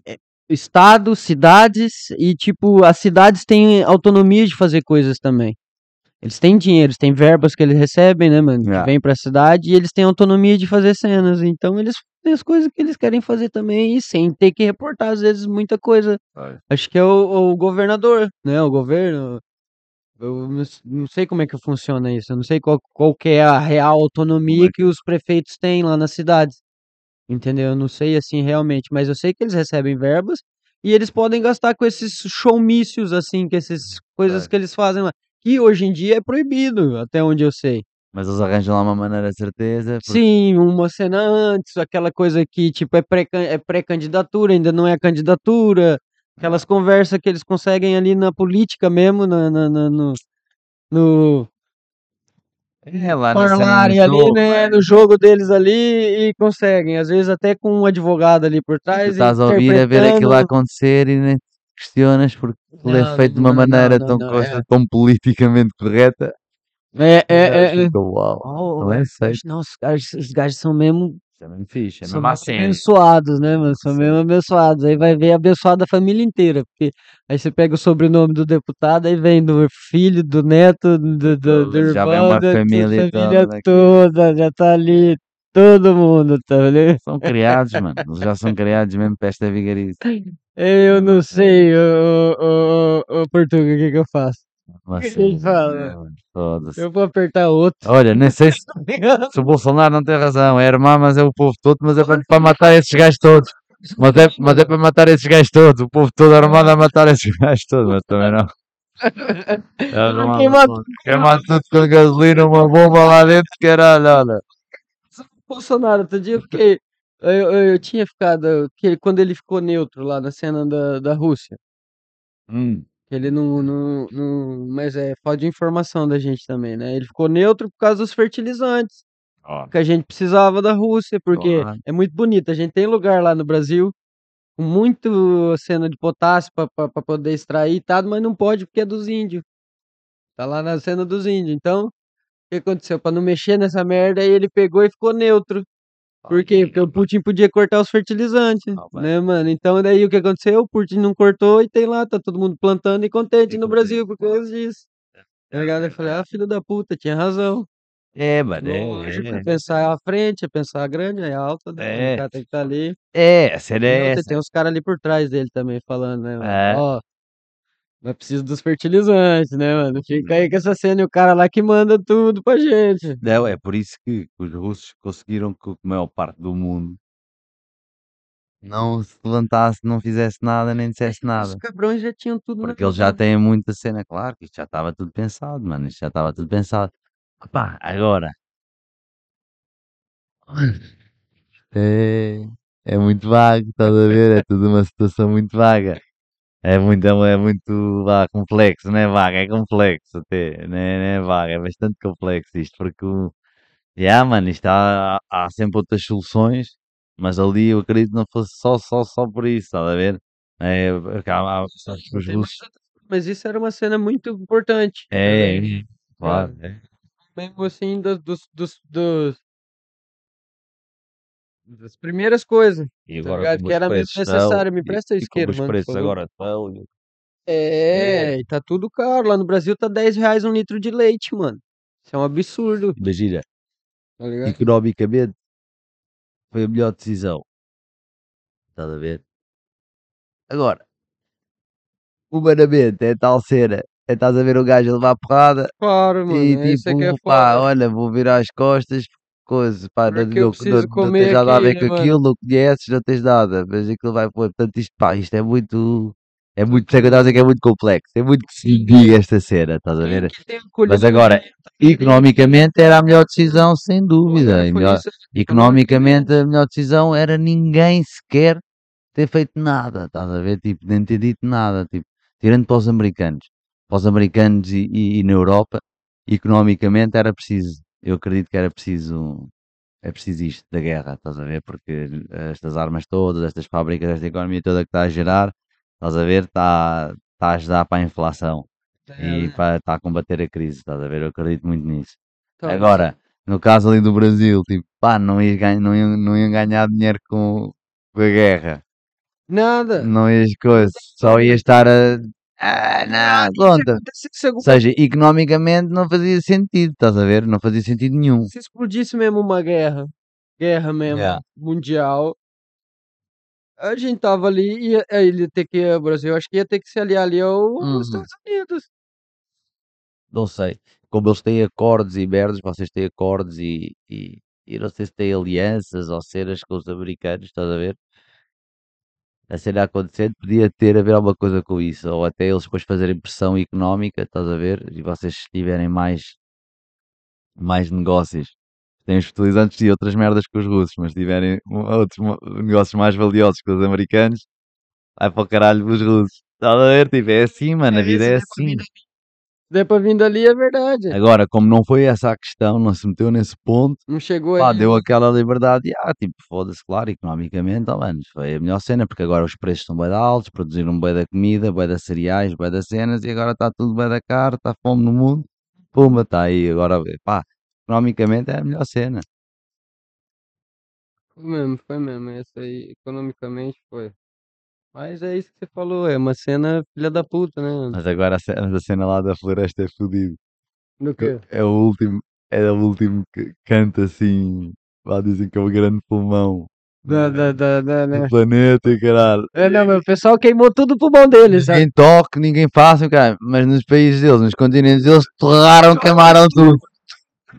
estado, cidades e tipo, as cidades têm autonomia de fazer coisas também. Eles têm dinheiro, eles têm verbas que eles recebem, né, mano, que Yeah. vem pra cidade e eles têm autonomia de fazer cenas. Então eles fazem as coisas que eles querem fazer também e sem ter que reportar às vezes muita coisa. Acho que é o, o governador, né, o governo. Eu não sei como é que funciona isso. Eu não sei qual, qual que é a real autonomia que os prefeitos têm lá nas cidades. Entendeu? Eu não sei assim realmente, mas eu sei que eles recebem verbas e eles podem gastar com esses showmícios, assim, com essas coisas É. que eles fazem lá. Que hoje em dia é proibido, até onde eu sei. Mas eles arranjam lá uma maneira de certeza. porque- Sim, uma cena antes, aquela coisa que, tipo, é é pré-candidatura, ainda não é a candidatura. Aquelas conversas que eles conseguem ali na política mesmo, na, na- na- no, no É lá ali, jogo, né, é. no jogo deles ali e conseguem. Às vezes até com um advogado ali por Tu trás. estás a ouvir a ver aquilo acontecer e te questionas porque aquilo é Não, feito de uma não, não, maneira não, tão, não, é. tão politicamente correta. É, é, é, é. fica uau. Oh, Não é sei. Não, os gajos, os gajos são mesmo Isso é mesmo fixe, é São mesmo abençoados, né, mano? São mesmo abençoados. Aí vai ver abençoada a família inteira. Porque aí você pega o sobrenome do deputado, aí vem do filho, do neto, do, do, do já vem irmão, uma da, da família família toda já tá ali, todo mundo, tá vendo? São criados, mano. Já são criados mesmo para esta vigarice. Eu não sei, ô, ô, ô, ô, Portuga, o que que eu faço? Ele fala? é, mano, Foda-se. Eu vou apertar outro. Olha, nem sei se, se o Bolsonaro não tem razão. É armar, mas é o povo todo, mas é para, para matar esses gajos todos. Mas é, mas é para matar esses gajos todos. O povo todo armado a matar esses gajos todos, mas também não. É armado, Queima mano. Queima tudo com gasolina, uma bomba lá dentro, caralho, olha. Bolsonaro, outro dia eu fiquei. Eu, eu, eu tinha ficado. Que, ele- quando ele ficou neutro lá na cena da, da Rússia. Hum, Ele não, não, não. Mas é falta de informação da gente também, né? Ele ficou neutro por causa dos fertilizantes. ó, Que a gente precisava da Rússia, porque Claro. é muito bonito. A gente tem lugar lá no Brasil com muito cena de potássio para poder extrair e tal, mas não pode porque é dos índios. Tá lá na cena dos índios. Então, o que aconteceu? Para não mexer nessa merda, aí ele pegou e ficou neutro. Por quê? Porque o Putin podia cortar os fertilizantes, Ah, né, mano? Então, daí o que aconteceu? O Putin não cortou e tem lá, tá todo mundo plantando e contente no. Brasil por causa disso. Tá ligado? Eu falei, ah, filho da puta, tinha razão. É, mano, Lógico, é, é é. pensar à frente, é pensar grande, é alta, né, É. o cara tem que estar ali. É, a cena é essa. tem uns caras ali por trás dele também falando, né, mano? É. Ó, mas precisa dos fertilizantes, né, mano? Fica aí com essa cena e o cara lá que manda tudo pra gente. Não, é por isso que os russos conseguiram que a maior parte do mundo não se levantasse, não fizesse nada, nem dissesse Os nada. cabrões já tinham tudo na Porque eles já têm muita cena, claro que isto já estava tudo pensado, mano. Isto já estava tudo pensado. Opá, agora. É, é muito vago, estás a ver? É tudo uma situação muito vaga. É muito, é muito vá, complexo, não é vago, é complexo até, não é, não é vago, é bastante complexo isto, porque o. Yeah, mano, isto há, há sempre outras soluções, mas ali eu acredito que não fosse só, só, só por isso, estás a ver? É, porque há, há, só que Não os tem mais russos. Mas isso era uma cena muito importante É, também. é, claro, é. Mesmo assim, dos, dos, dos, dos- das primeiras coisas, E tá agora como Que os era mesmo necessário. Me presta e isqueiro, os mano, por preços agora estão, e- É, e tá tudo caro. Lá no Brasil tá 10 reais um litro de leite, mano. Isso é um absurdo, imagina, tá economicamente foi a melhor decisão, estás a ver? Agora, humanamente, é tal cena, é estás a ver o gajo a levar porrada Claro, mano. e é Isso é que é tipo, pá, foda. olha, vou virar as costas, coisa, pá, não, eu não, não, não comer tens nada a ver com aquilo, não conheces, não tens nada, mas aquilo vai pôr, portanto isto, pá, isto é muito, é muito, sei que é muito complexo, é muito que se diga esta cena, estás a ver? acolhido Mas agora, tá economicamente era a melhor decisão, sem dúvida, melhor, economicamente a melhor decisão era ninguém sequer ter feito nada, estás a ver? Tipo, nem ter dito nada, tipo, tirando para os americanos, para os americanos e, e- e na Europa, economicamente era preciso, eu acredito que era preciso, é preciso isto da guerra, estás a ver? Porque estas armas todas, estas fábricas, esta economia toda que está a gerar, estás a ver, está, está a ajudar para a inflação É, e né? para, está a combater a crise, estás a ver? Eu acredito muito nisso. Então, Agora, no caso ali do Brasil, tipo, pá, não iam ganhar, não iam, não iam ganhar dinheiro com, com a guerra. nada. Não ias coisa, só ia estar a. Ah, não, conta. Ou seja, economicamente não fazia sentido, estás a ver? Não fazia sentido nenhum. se explodisse mesmo uma guerra, guerra mesmo, Yeah. mundial, a gente tava ali, ia, aí ele ia ter que, o Brasil, acho que ia ter que se aliar ali aos Uhum. Estados Unidos. Não sei. Como eles têm acordos e merdas, vocês têm acordos e, e, e não sei se têm alianças ou cenas com os americanos, estás a ver? A cena acontecendo podia ter a ver alguma coisa com isso, ou até eles depois fazerem pressão económica, estás a ver? E vocês tiverem mais, mais negócios. Têm os fertilizantes e outras merdas com os russos, mas tiverem outros negócios mais valiosos que os americanos, vai para o caralho os russos. Estás a ver? Tipo, é assim, mano, a É, vida é pra assim. Der pra vir dali é verdade. Agora, como não foi essa a questão, não se meteu nesse ponto, Não chegou pá, aí. deu aquela liberdade, e, ah, tipo, foda-se, claro, economicamente, oh, mano, foi a melhor cena, porque agora os preços estão bem altos, produziram bem da comida, bem das cereais, bem das cenas, e agora está tudo bem da caro, está fome no mundo, pumba, está aí, agora, pá, economicamente é a melhor cena. Foi mesmo, foi mesmo. Essa aí, economicamente, foi. Mas é isso que você falou, é uma cena filha da puta, né? Mas agora a cena, a cena lá da floresta é fodido. Do quê? É o último, é o último que canta assim, lá dizem que é o grande pulmão Da, da, da, da, do né? planeta, e caralho. É, não, mas o pessoal queimou tudo pro pulmão deles, sabe? Ninguém toque, ninguém faça, cara. Mas nos países deles, nos continentes deles, torraram, queimaram tudo.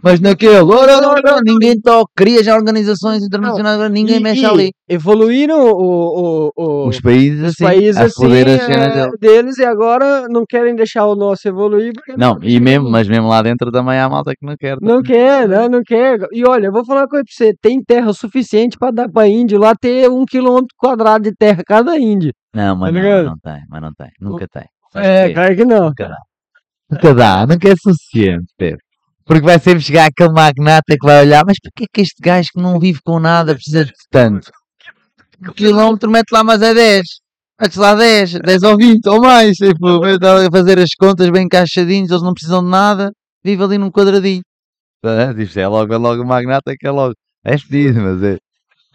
Mas naquele, ora, ora, ninguém toque. Cria já organizações internacionais, agora ninguém E- mexe e ali. Evoluíram o, o, o, Os países os assim, países a assim cenas é, deles. e agora não querem deixar o nosso evoluir porque Não, e mesmo, mas mesmo lá dentro também há malta que não quer. não quer, né? Não quer. E olha, eu vou falar uma coisa pra você: tem terra suficiente pra dar pra índio lá ter um quilômetro quadrado de terra cada índio. Não, mas Tá não, não tem, mas não tem. Nunca tem. Sabes É, claro que não. Nunca dá. Nunca dá, nunca é suficiente, Pedro. Porque vai sempre chegar aquele magnata que vai olhar, mas porquê que este gajo que não vive com nada precisa de tanto? O quilómetro mete lá mais a 10. Metes lá 10, 10 ou 20 ou mais. Tipo, a fazer as contas bem encaixadinhos, eles não precisam de nada, vive ali num quadradinho. É, é logo, é logo o magnata que é logo. É pedido, mas é.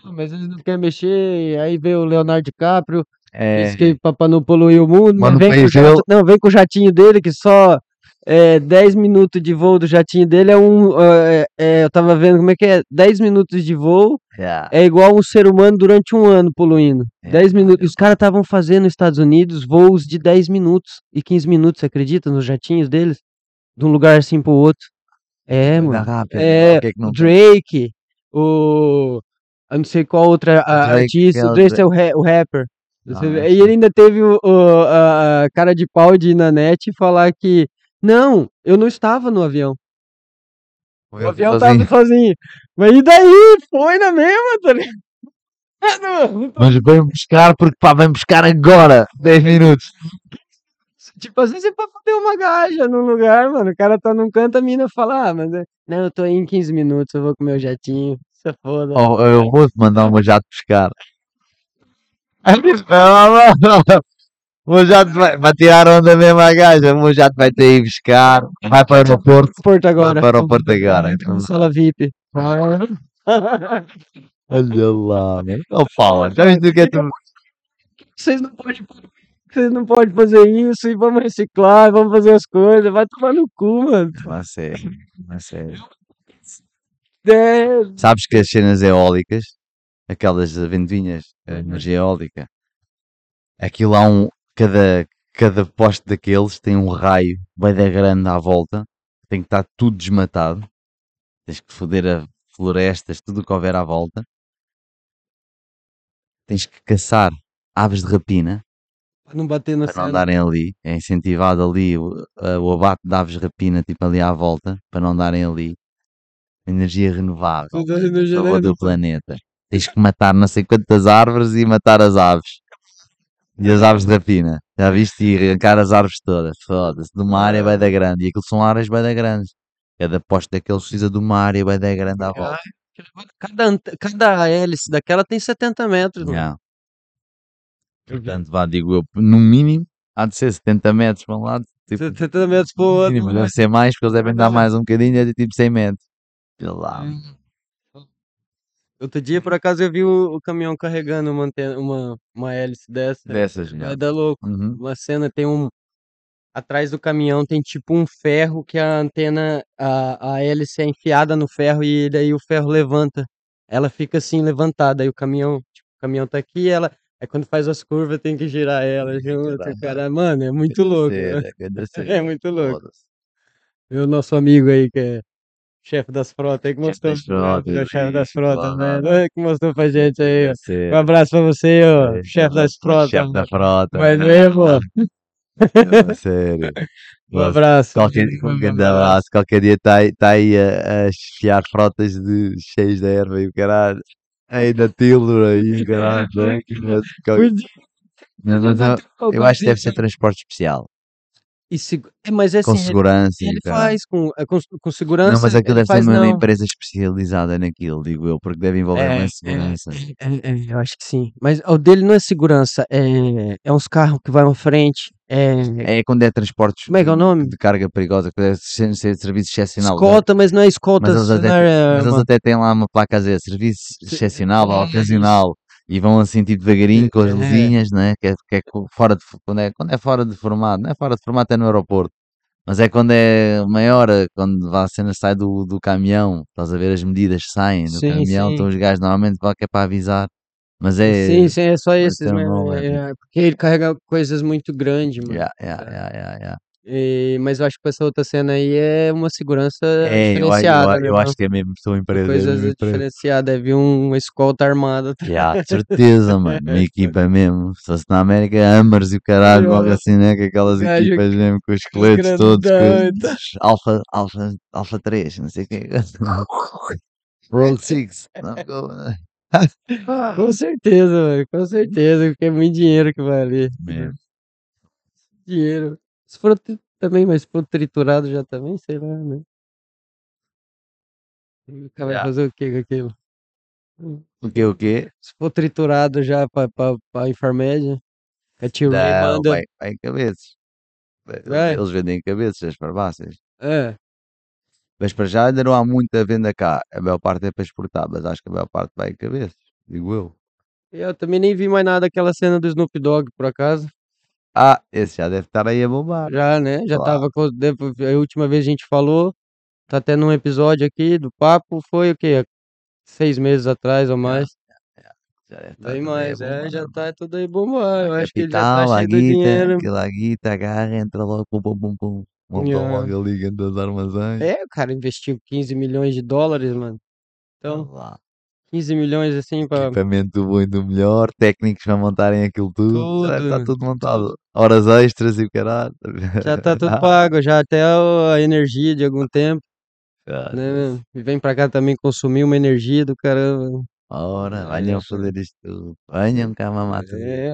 Mas eles não querem mexer, aí vê o Leonardo DiCaprio, É, diz que pra, pra não poluir o mundo, Mas vem com, jato, não, vem com o jatinho dele que só é, 10 minutos de voo do jatinho dele é um. é, é, eu tava vendo como é que é. 10 minutos de voo Yeah. é igual um ser humano durante um ano poluindo. É, 10 minutos. Os caras estavam fazendo nos Estados Unidos voos de 10 minutos e 15 minutos, você acredita? Nos jatinhos deles? De um lugar assim pro outro. É, mano. rápido, É, o que que não Drake, o. Eu não sei qual outra a- Drake, artista. é O Drake Dra- é o, ra- o rapper. Ah, E ele ainda teve o, o- a, a cara de pau de ir na net e falar que. Não, eu não estava no avião. O avião tava sozinho. sozinho. Mas e daí? Foi na mesma, tá ligado? Não, Mas vem buscar porque pá, vem buscar agora. 10 minutos. Tipo, às vezes é pra foder uma gaja num lugar, mano. O cara tá num canto, a mina fala, ah, mas. é- Não, eu tô aí em 15 minutos, eu vou com meu jatinho. Isso é foda. Oh, eu vou-te mandar o meu jato buscar. Meu jato vai, vai tirar onda mesmo a gaja. O meu jato vai ter ir buscar. Vai para o aeroporto. Porto Vai agora. para o aeroporto agora. Então, Sala VIP. olha lá, mano. Oh, Paula, já viste o que é tu. Vocês não podem. Vocês não podem fazer isso e vamos reciclar, vamos fazer as coisas. Vai tomar no cu, mano. Não sério, não sério. É, Sabes que as cenas eólicas, aquelas ventoinhas, a energia eólica, aquilo há um. Cada, cada poste daqueles tem um raio bem da grande à volta, tem que estar tudo desmatado. Tens que foder a florestas, tudo o que houver à volta. Tens que caçar aves de rapina pra não bater na para não andarem ali. É incentivado ali o, o abate de aves de rapina, tipo ali à volta, para não andarem ali. Energia renovável. Energia planeta. Tens que matar não sei quantas árvores e matar as aves. E as aves de rapina. Já viste? E arrancar as árvores todas. Foda-se. De uma área bem da grande. E aquilo são áreas bem da grandes. Cada poste daqueles precisa de uma área bem da grande à volta. Cada, cada hélice daquela tem 70 metros. Yeah. Portanto, vá, digo eu, no mínimo, há de ser 70 metros para um lado. Tipo, 70 metros pro outro. mínimo, deve ser mais, porque eles devem dar mais um bocadinho, é de tipo 100 metros. Sei lá. Outro dia, por acaso, eu vi o, o caminhão carregando uma, antena, uma, uma hélice dessa. Dessas, É já. da louco. Uhum. Uma cena tem um. Atrás do caminhão tem tipo um ferro que a antena, a, a hélice é enfiada no ferro e daí o ferro levanta. Ela fica assim levantada. Aí o caminhão, tipo, o caminhão tá aqui, ela. Aí quando faz as curvas tem que girar ela junto. Cara, mano, é muito louco. Ser, né? é grande ser. É muito louco. O nosso amigo aí, que é chefe das frotas, aí que mostrou. das frotas, é o chefe das frotas, né? Que mostrou pra gente aí. Um abraço pra você, ó. É, Chefe das frotas. Chefe da frota. Mas mesmo. É, sério. Um abraço. Qualquer, um grande abraço. Qualquer dia está aí, tá aí a, a esfiar frotas de, cheias de erva e o caralho. Aí da Tildor aí, caralho. né? Mas, eu, eu acho que deve ser transporte especial. E é, mas é assim, Com ele- segurança ele caralho. faz com, é, com, com segurança. Não, mas aquilo ele deve ser faz uma não. empresa especializada naquilo, digo eu, porque deve envolver É, mais é, segurança. É, é, eu acho que sim. Mas o dele não é segurança, é, é uns carros que vão à frente. É, É quando é transportes como é que é o nome? de carga perigosa, que deve ser, ser serviço excepcional. Escolta, mas não é escolta. Mas eles, até, é, mas eles até têm lá uma placa a dizer serviço Se- excepcional ou é, ocasional e vão assim tipo devagarinho com as É. luzinhas, né? que, é, que é fora de, quando, é, quando é fora de formato, não é fora de formato é no aeroporto, mas é quando é maior, é quando a cena sai do, do caminhão, estás a ver as medidas saem do Sim, caminhão, sim. então os gajos normalmente vão que é para avisar, mas é. Sim, sim, é só esses tem um mesmo. é- é é, porque ele carrega coisas muito grandes, mano. Yeah, yeah, yeah. E- mas eu acho que essa outra cena aí é uma segurança É, eu, eu, diferenciada, a- né? eu mano? acho que é mesmo sua empresa. é Coisas mesmo diferenciadas. Deve vir um- uma escolta armada. Já, de certeza, mano. Uma equipa mesmo. Se fosse na América, Hammers e o caralho, logo assim, né? Com aquelas Gajo equipas mesmo, com os esqueletos todos, grandão com os Alfa, Alfa, Alfa 3, não sei o quê. Roll 6. Com certeza, mano. Com certeza. Porque é muito dinheiro que vai ali. Mesmo. Dinheiro. Se for também, mas se for triturado já também, sei lá, né? O cara vai fazer o que com aquilo? O que, o quê? Se for triturado já pra, pra, pra Infarmédia, a Tio Ray Não, manda. vai, vai em cabeças. Vai? Eles vendem em cabeças, as farmácias. É. Mas para já ainda não há muita venda cá. A maior parte é para exportar, mas acho que a maior parte vai em cabeças. Digo eu. Eu também nem vi mais nada daquela cena do Snoop Dogg, por acaso. Ah, esse já deve estar aí a bombar. Já, né? Já Claro. tava com. depo- A última vez a gente falou, tá tendo um episódio aqui do papo, foi o quê? Seis meses atrás ou mais. Já deve estar Bem tudo aí a mais, é, bombar, já tá tudo aí bombando. Eu acho que ele já Capital, tá a cheio do guita, dinheiro. aquela guita, agarra, entra logo, pum, pum, pum, pum. Monta Yeah. logo ali dentro das armazéns. É, o cara investiu 15 milhões de dólares, mano. Então, Lá. 15 milhões assim pra Equipamento do bom e do melhor, técnicos para montarem aquilo tudo. Já deve estar tudo. tudo montado. Horas extras e o caralho. Já tá tudo pago, já até a energia de algum tempo, cara, né? E vem pra cá também consumir uma energia do caramba. Ora, venham fazer isto tudo. Venham cá mamar tudo. É,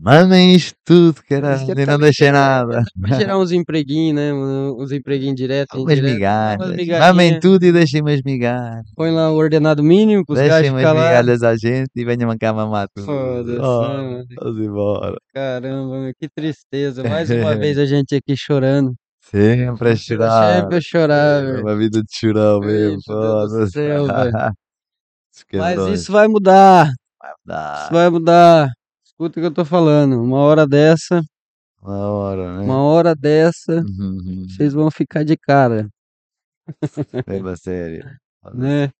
Mamem isto tudo, caralho. E não deixei é, nada. vai gerar uns empreguinhos, né? Uns empreguinhos diretos, Umas indiretos. Umas migalhas. Mamem tudo e deixem umas migalhas. Põe lá o ordenado mínimo pros Deixem umas ficar lá. migalhas à gente e venham cá mamar tudo. Foda-se, né, mano? vamos embora. Caramba, meu, que tristeza. Mais uma vez a gente aqui chorando. Sempre a chorar. Sempre a chorar, É velho. uma vida de chorão Ai, mesmo. meu Deus do Foda-se. céu, velho. Os Mas isso vai mudar. Vai Isso vai mudar. Escuta o que eu tô falando. Uma hora dessa, uma hora, né? uma hora dessa, Uhum. vocês vão ficar de cara, Leva a sério. Né? O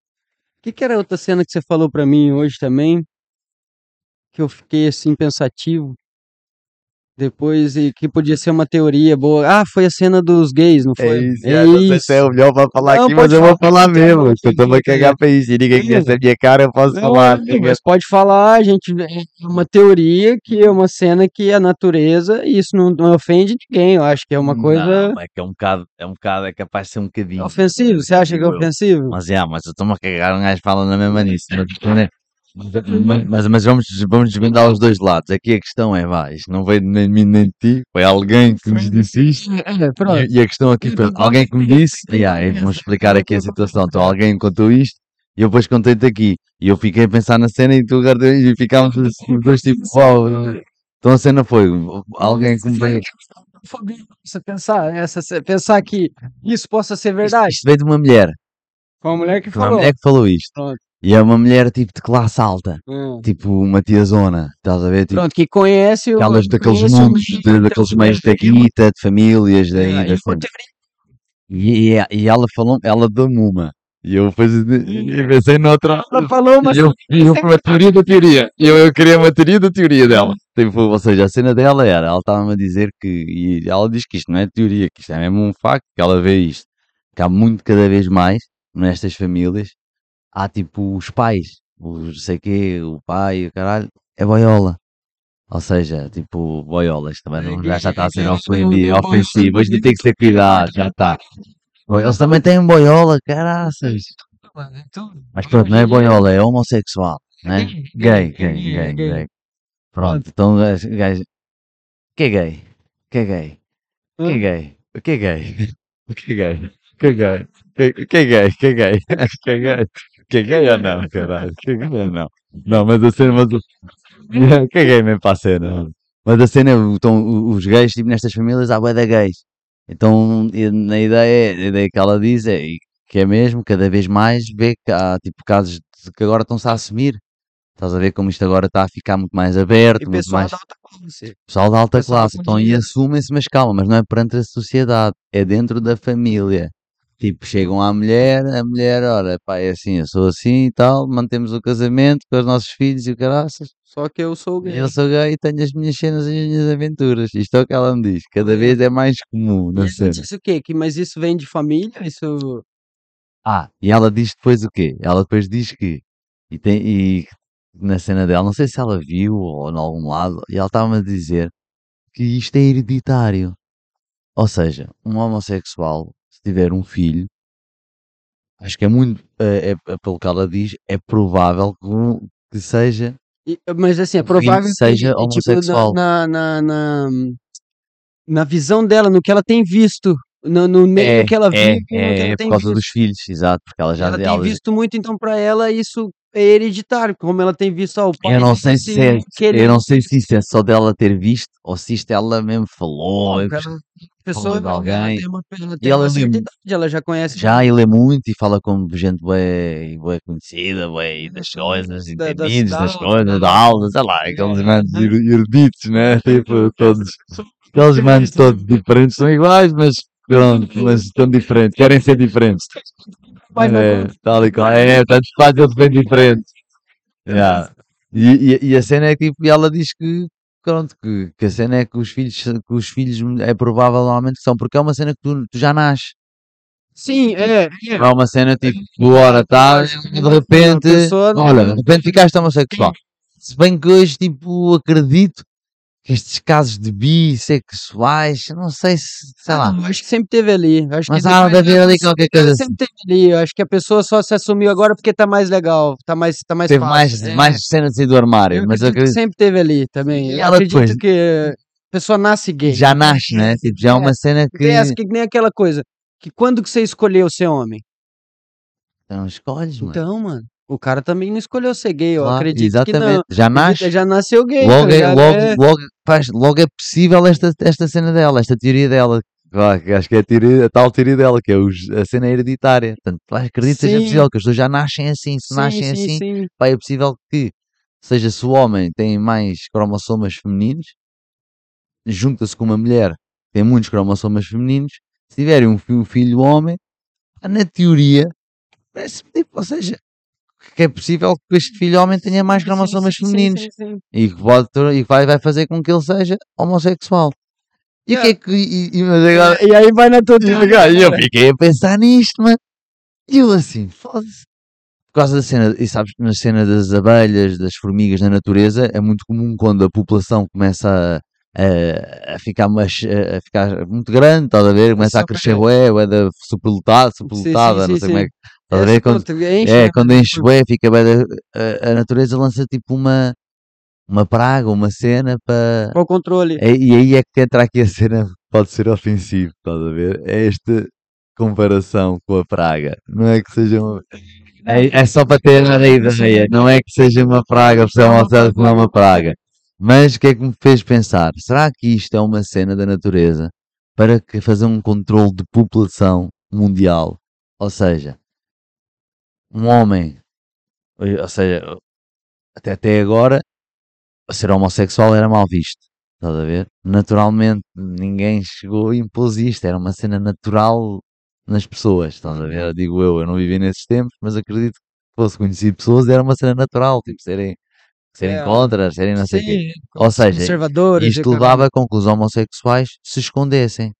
que, que era outra cena que você falou pra mim hoje também? Que eu fiquei assim pensativo. Depois, e que podia ser uma teoria boa. Ah, foi a cena dos gays, não É foi? isso, É não sei isso. é o melhor para falar Não, aqui, mas eu vou falar, mesmo. não que Eu a acredito, cagar para isso. Ninguém conhece a minha cara, eu posso Não, falar. é, mas pode falar, a gente é uma teoria que é uma cena que a natureza, e isso não, não ofende ninguém, eu acho que é uma coisa Não, é que é um bocado, é um bocado, é capaz de ser um bocadinho. ofensiva. Você acha que é ofensivo? Mas, é, mas eu estou-me a cagar, um gajo fala na mesma nisso. Mas, né? Mas, mas, mas vamos, vamos desvendar os dois lados. Aqui a questão é, vai, isto não veio nem de mim nem de ti, foi alguém que nos disse isto. É, pronto. E, e a questão aqui foi alguém que me disse, e vamos explicar aqui a situação. Então alguém contou isto e eu depois contei-te aqui. E eu fiquei a pensar na cena e tu agora e ficámos os dois tipo, uau. Então a cena foi alguém que me veio. Você pensar, essa, pensar que isso possa ser Isto, verdade. isto veio de uma mulher. Foi uma mulher que Foi uma falou. mulher que falou isto. Pronto. E é uma mulher tipo de classe alta. Hum. Tipo uma tiazona. Estás a ver? Tipo, Pronto, que conhece aquelas daqueles mundos, de- daqueles meios da guita, de famílias, daí, É, da e. E, e, ela falou, ela deu-me uma. E eu depois e pensei noutra. Ela falou, mas E eu, eu uma teoria da teoria. Eu, eu queria uma teoria da teoria dela. Tipo, ou seja, a cena dela era, ela estava-me a dizer que, e ela diz que isto não é teoria, que isto é mesmo um facto, que ela vê isto. Que há muito cada vez mais, nestas famílias, há tipo os pais, os não sei quê, o pai, o caralho, é boiola. Ou seja, tipo, boiolas também não, já, já está a ser ofendido, ofensivo. Hoje tem que ter cuidado, já está. Eles também têm boiola, caraças. Mas pronto, não é boiola, é homossexual, né? Gay, gay, gay, gay. Pronto, então gajo. gajo- Que é gay? Que é gay? Que é gay? O que é gay? O que é gay? Que é gay? Que que é gay? Que é gay? Que é gay? Que é gay ou não, caralho? Que é ou não? Não, mas a cena, mas o. Que é gay mesmo para a cena. Mas a cena, então, o- os gays, tipo, nestas famílias, há bué de gays. Então, e na ideia, a ideia que ela diz é que é mesmo, cada vez mais, vê que há, tipo, casos de que agora estão-se a assumir. Estás a ver como isto agora está a ficar muito mais aberto, E muito pessoal mais da alta classe. pessoal da alta pessoal classe. Então, e assumem-se, mas calma, mas não é perante a sociedade, é dentro da família. Tipo, chegam à mulher, a mulher, ora, pá, é assim, eu sou assim e tal, mantemos o casamento com os nossos filhos e o caraças. Só que eu sou gay. Eu sou gay e tenho as minhas cenas e as minhas aventuras. Isto é o que ela me diz. Cada vez é mais comum na ela cena. disse o quê? Que, mas isso vem de família? Isso. Ah, e ela diz depois o quê? Ela depois diz que, e, tem, e na cena dela, não sei se ela viu ou em algum lado, e ela estava-me a dizer que isto é hereditário. Ou seja, um homossexual, se tiver um filho, acho que é muito, é, é- é pelo que ela diz, é provável que, que seja. E- mas assim, é provável que, seja tipo, homossexual. na, na, na, na, na visão dela, no que ela tem visto, no, no meio É, que ela é, vive, é, é tem por causa visto. dos filhos, exato, porque ela já Ela tem ela- visto muito, então pra ela isso é hereditário, como ela tem visto, ó, o pai Eu não sei se assim, é, que ele- eu não sei se isso é só dela ter visto ou se isto ela mesmo falou. Ó, cara, pessoa de ela alguém. tem uma, ela E tem ela idade, ela já conhece Já ele é muito e fala com gente bem, bem conhecida, bem das coisas, Da- das- entendidos da das aula, coisas, da- da aula, sei lá, aqueles É. manos er- eruditos, né? Tipo, todos, aqueles manos todos diferentes são iguais, mas pronto, mas estão diferentes, querem ser diferentes. Mas não É, tal e qual, é, tantos faz eles bem diferentes. Yeah. E, e, e a cena é que tipo, ela diz que pronto, que, que a cena é que os filhos, que os filhos é provável normalmente que são, porque é uma cena que tu, tu já nasces. Sim, é. é. É uma cena tipo, tu ora tá, e de repente, olha, de repente ficaste homossexual. Se bem que hoje, tipo, acredito estes casos de bissexuais, não sei se, sei lá, Eu acho que sempre teve ali. eu Acho mas que há de depois- haver ali qualquer coisa assim. Sempre teve ali. Eu acho que a pessoa só se assumiu agora porque tá mais legal. Tá mais, tá mais Teve fácil. mais, É. mais cena de sair do armário, Eu mas eu acredito sempre teve ali também. E Eu ela acredito depois- que a pessoa nasce gay. já nasce, né? Tipo, já é uma cena que essa, que nem aquela coisa. Que quando que você escolheu ser homem? não escolhes, mano. Então, mano, o cara também não escolheu ser gay. Eu Claro, acredito exatamente. que não. Já nasce, Já nasceu gay. tá logo, é, logo, É. logo, faz, logo é possível esta, esta cena dela, esta teoria dela. Acho que é a, teoria, a tal teoria dela, que é os- a cena hereditária. Portanto, tu acreditas que seja Sim. possível, que as pessoas já nascem assim. Se Sim, nascem sim, assim, sim. pá, é possível que, seja se o homem tem mais cromossomas femininos, junta-se com uma mulher que tem muitos cromossomas femininos, se tiverem um, fi- um filho homem, na teoria, parece tipo, ou seja, que é possível que este filho homem tenha mais cromossomas sim, sim, femininos sim, e que, pode, e que vai, vai fazer com que ele seja homossexual. E o que é que. E, e- agora, E aí vai na tua e teoria. agora eu fiquei a pensar nisto, mano. E eu assim, foda-se. Por causa da cena, e sabes, na cena das abelhas, das formigas na natureza, é muito comum quando a população começa a, a, a ficar, mais, a, ficar muito grande, estás a ver? Começa a crescer, ué, ué, da superlotada, superlotada, não sei como é que. A ver? Quando, pronto, enche, é, né? quando enche bué, fica da- a, a natureza lança tipo uma, uma praga, uma cena para. Para o controle. E aí é que entra aqui a cena, pode ser ofensivo, estás a ver? É esta comparação com a praga. Não é que seja uma. É, é só para ter a ideia, não é que seja uma praga, por ser homossexual, não é uma praga. Mas o que é que me fez pensar? Será que isto é uma cena da natureza para fazer um controle de população mundial? Ou seja, um homem, ou seja, até, até agora, ser homossexual era mal visto. Estás a ver? Naturalmente, ninguém chegou e impôs isto. Era uma cena natural nas pessoas. Estás a ver? Digo eu, eu não vivi nesses tempos, mas acredito que fosse conhecido pessoas, era uma cena natural. Tipo, serem, serem É, contra, serem não sei o quê. Ou seja, isto levava com que os homossexuais se escondessem.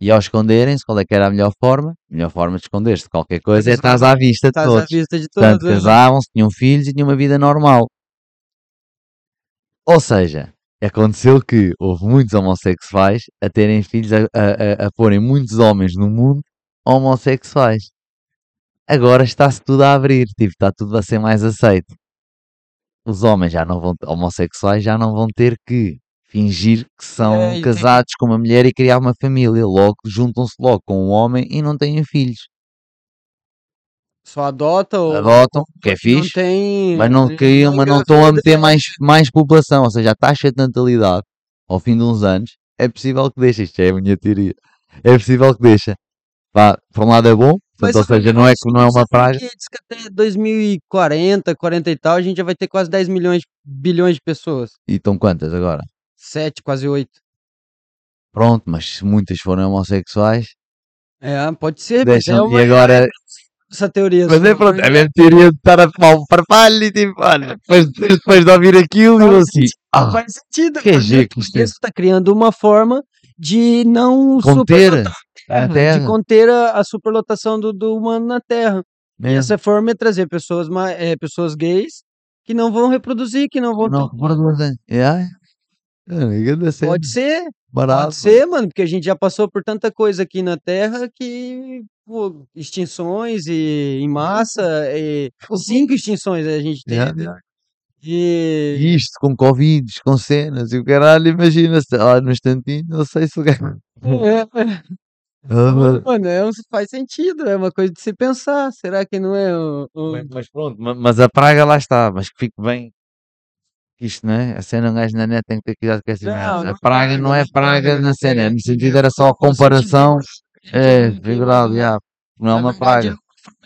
E ao esconderem-se, qual é que era a melhor forma? A melhor forma de esconder-se de qualquer coisa é estás à vista de Estás à todos. vista de Portanto, todos. né? casavam-se, tinham filhos e tinham uma vida normal. Ou seja, aconteceu que houve muitos homossexuais a terem filhos, a, a, a, a porem muitos homens no mundo homossexuais. Agora está-se tudo a abrir, tipo, está tudo a ser mais aceito. Os homens já não vão, homossexuais já não vão ter que fingir que são É, e tem- casados com uma mulher e criar uma família. Logo, juntam-se logo com um homem e não têm filhos. Só adota ou Adotam, que é não fixe. tem. Mas não queriam, mas não estão a meter mais, mais população, ou seja, a taxa de natalidade ao fim de uns anos é possível que deixe, isto é a minha teoria, é possível que deixe. Vá, por um lado é bom, Mas portanto, ou seja, não é que não é uma praga. Diz que até 2040, 40 e tal, a gente já vai ter quase 10 milhões, bilhões de pessoas. E estão quantas agora? 7, quase 8. Pronto, mas muitas forem homossexuais, É, pode ser, deixam, é uma, e agora, essa teoria. mas é pronto, é a mesma teoria de estar a tomar um farfalho e tipo, olha, depois, depois de ouvir aquilo, eu assim, ah, Faz sentido. que jeito que isto é. Isso está criando uma forma de não conter a de terra, conter a, a superlotação do, do humano na Terra. E mesmo. essa forma é trazer pessoas, é, pessoas gays que não vão reproduzir, que não vão. não reproduzem. É, é, Pode ser, barato. pode ser, mano, porque a gente já passou por tanta coisa aqui na Terra que pô, extinções e em massa, e cinco extinções a gente Yeah, teve. yeah. E E isto com Covid, com cenas, e o caralho, imagina-se, ah, no instantinho, não sei se o. É, é. Ah, Mano, é, um- faz sentido, é uma coisa de se pensar. Será que não é um, um- Mas, pronto, ma- mas a praga lá está, mas que fique bem. Isto, né? A cena um gajo na net tem que ter cuidado com essas Não, merdas. não A praga não é praga na cena, no sentido era só a comparação. É, figurado, já. Não é uma verdade, é praga.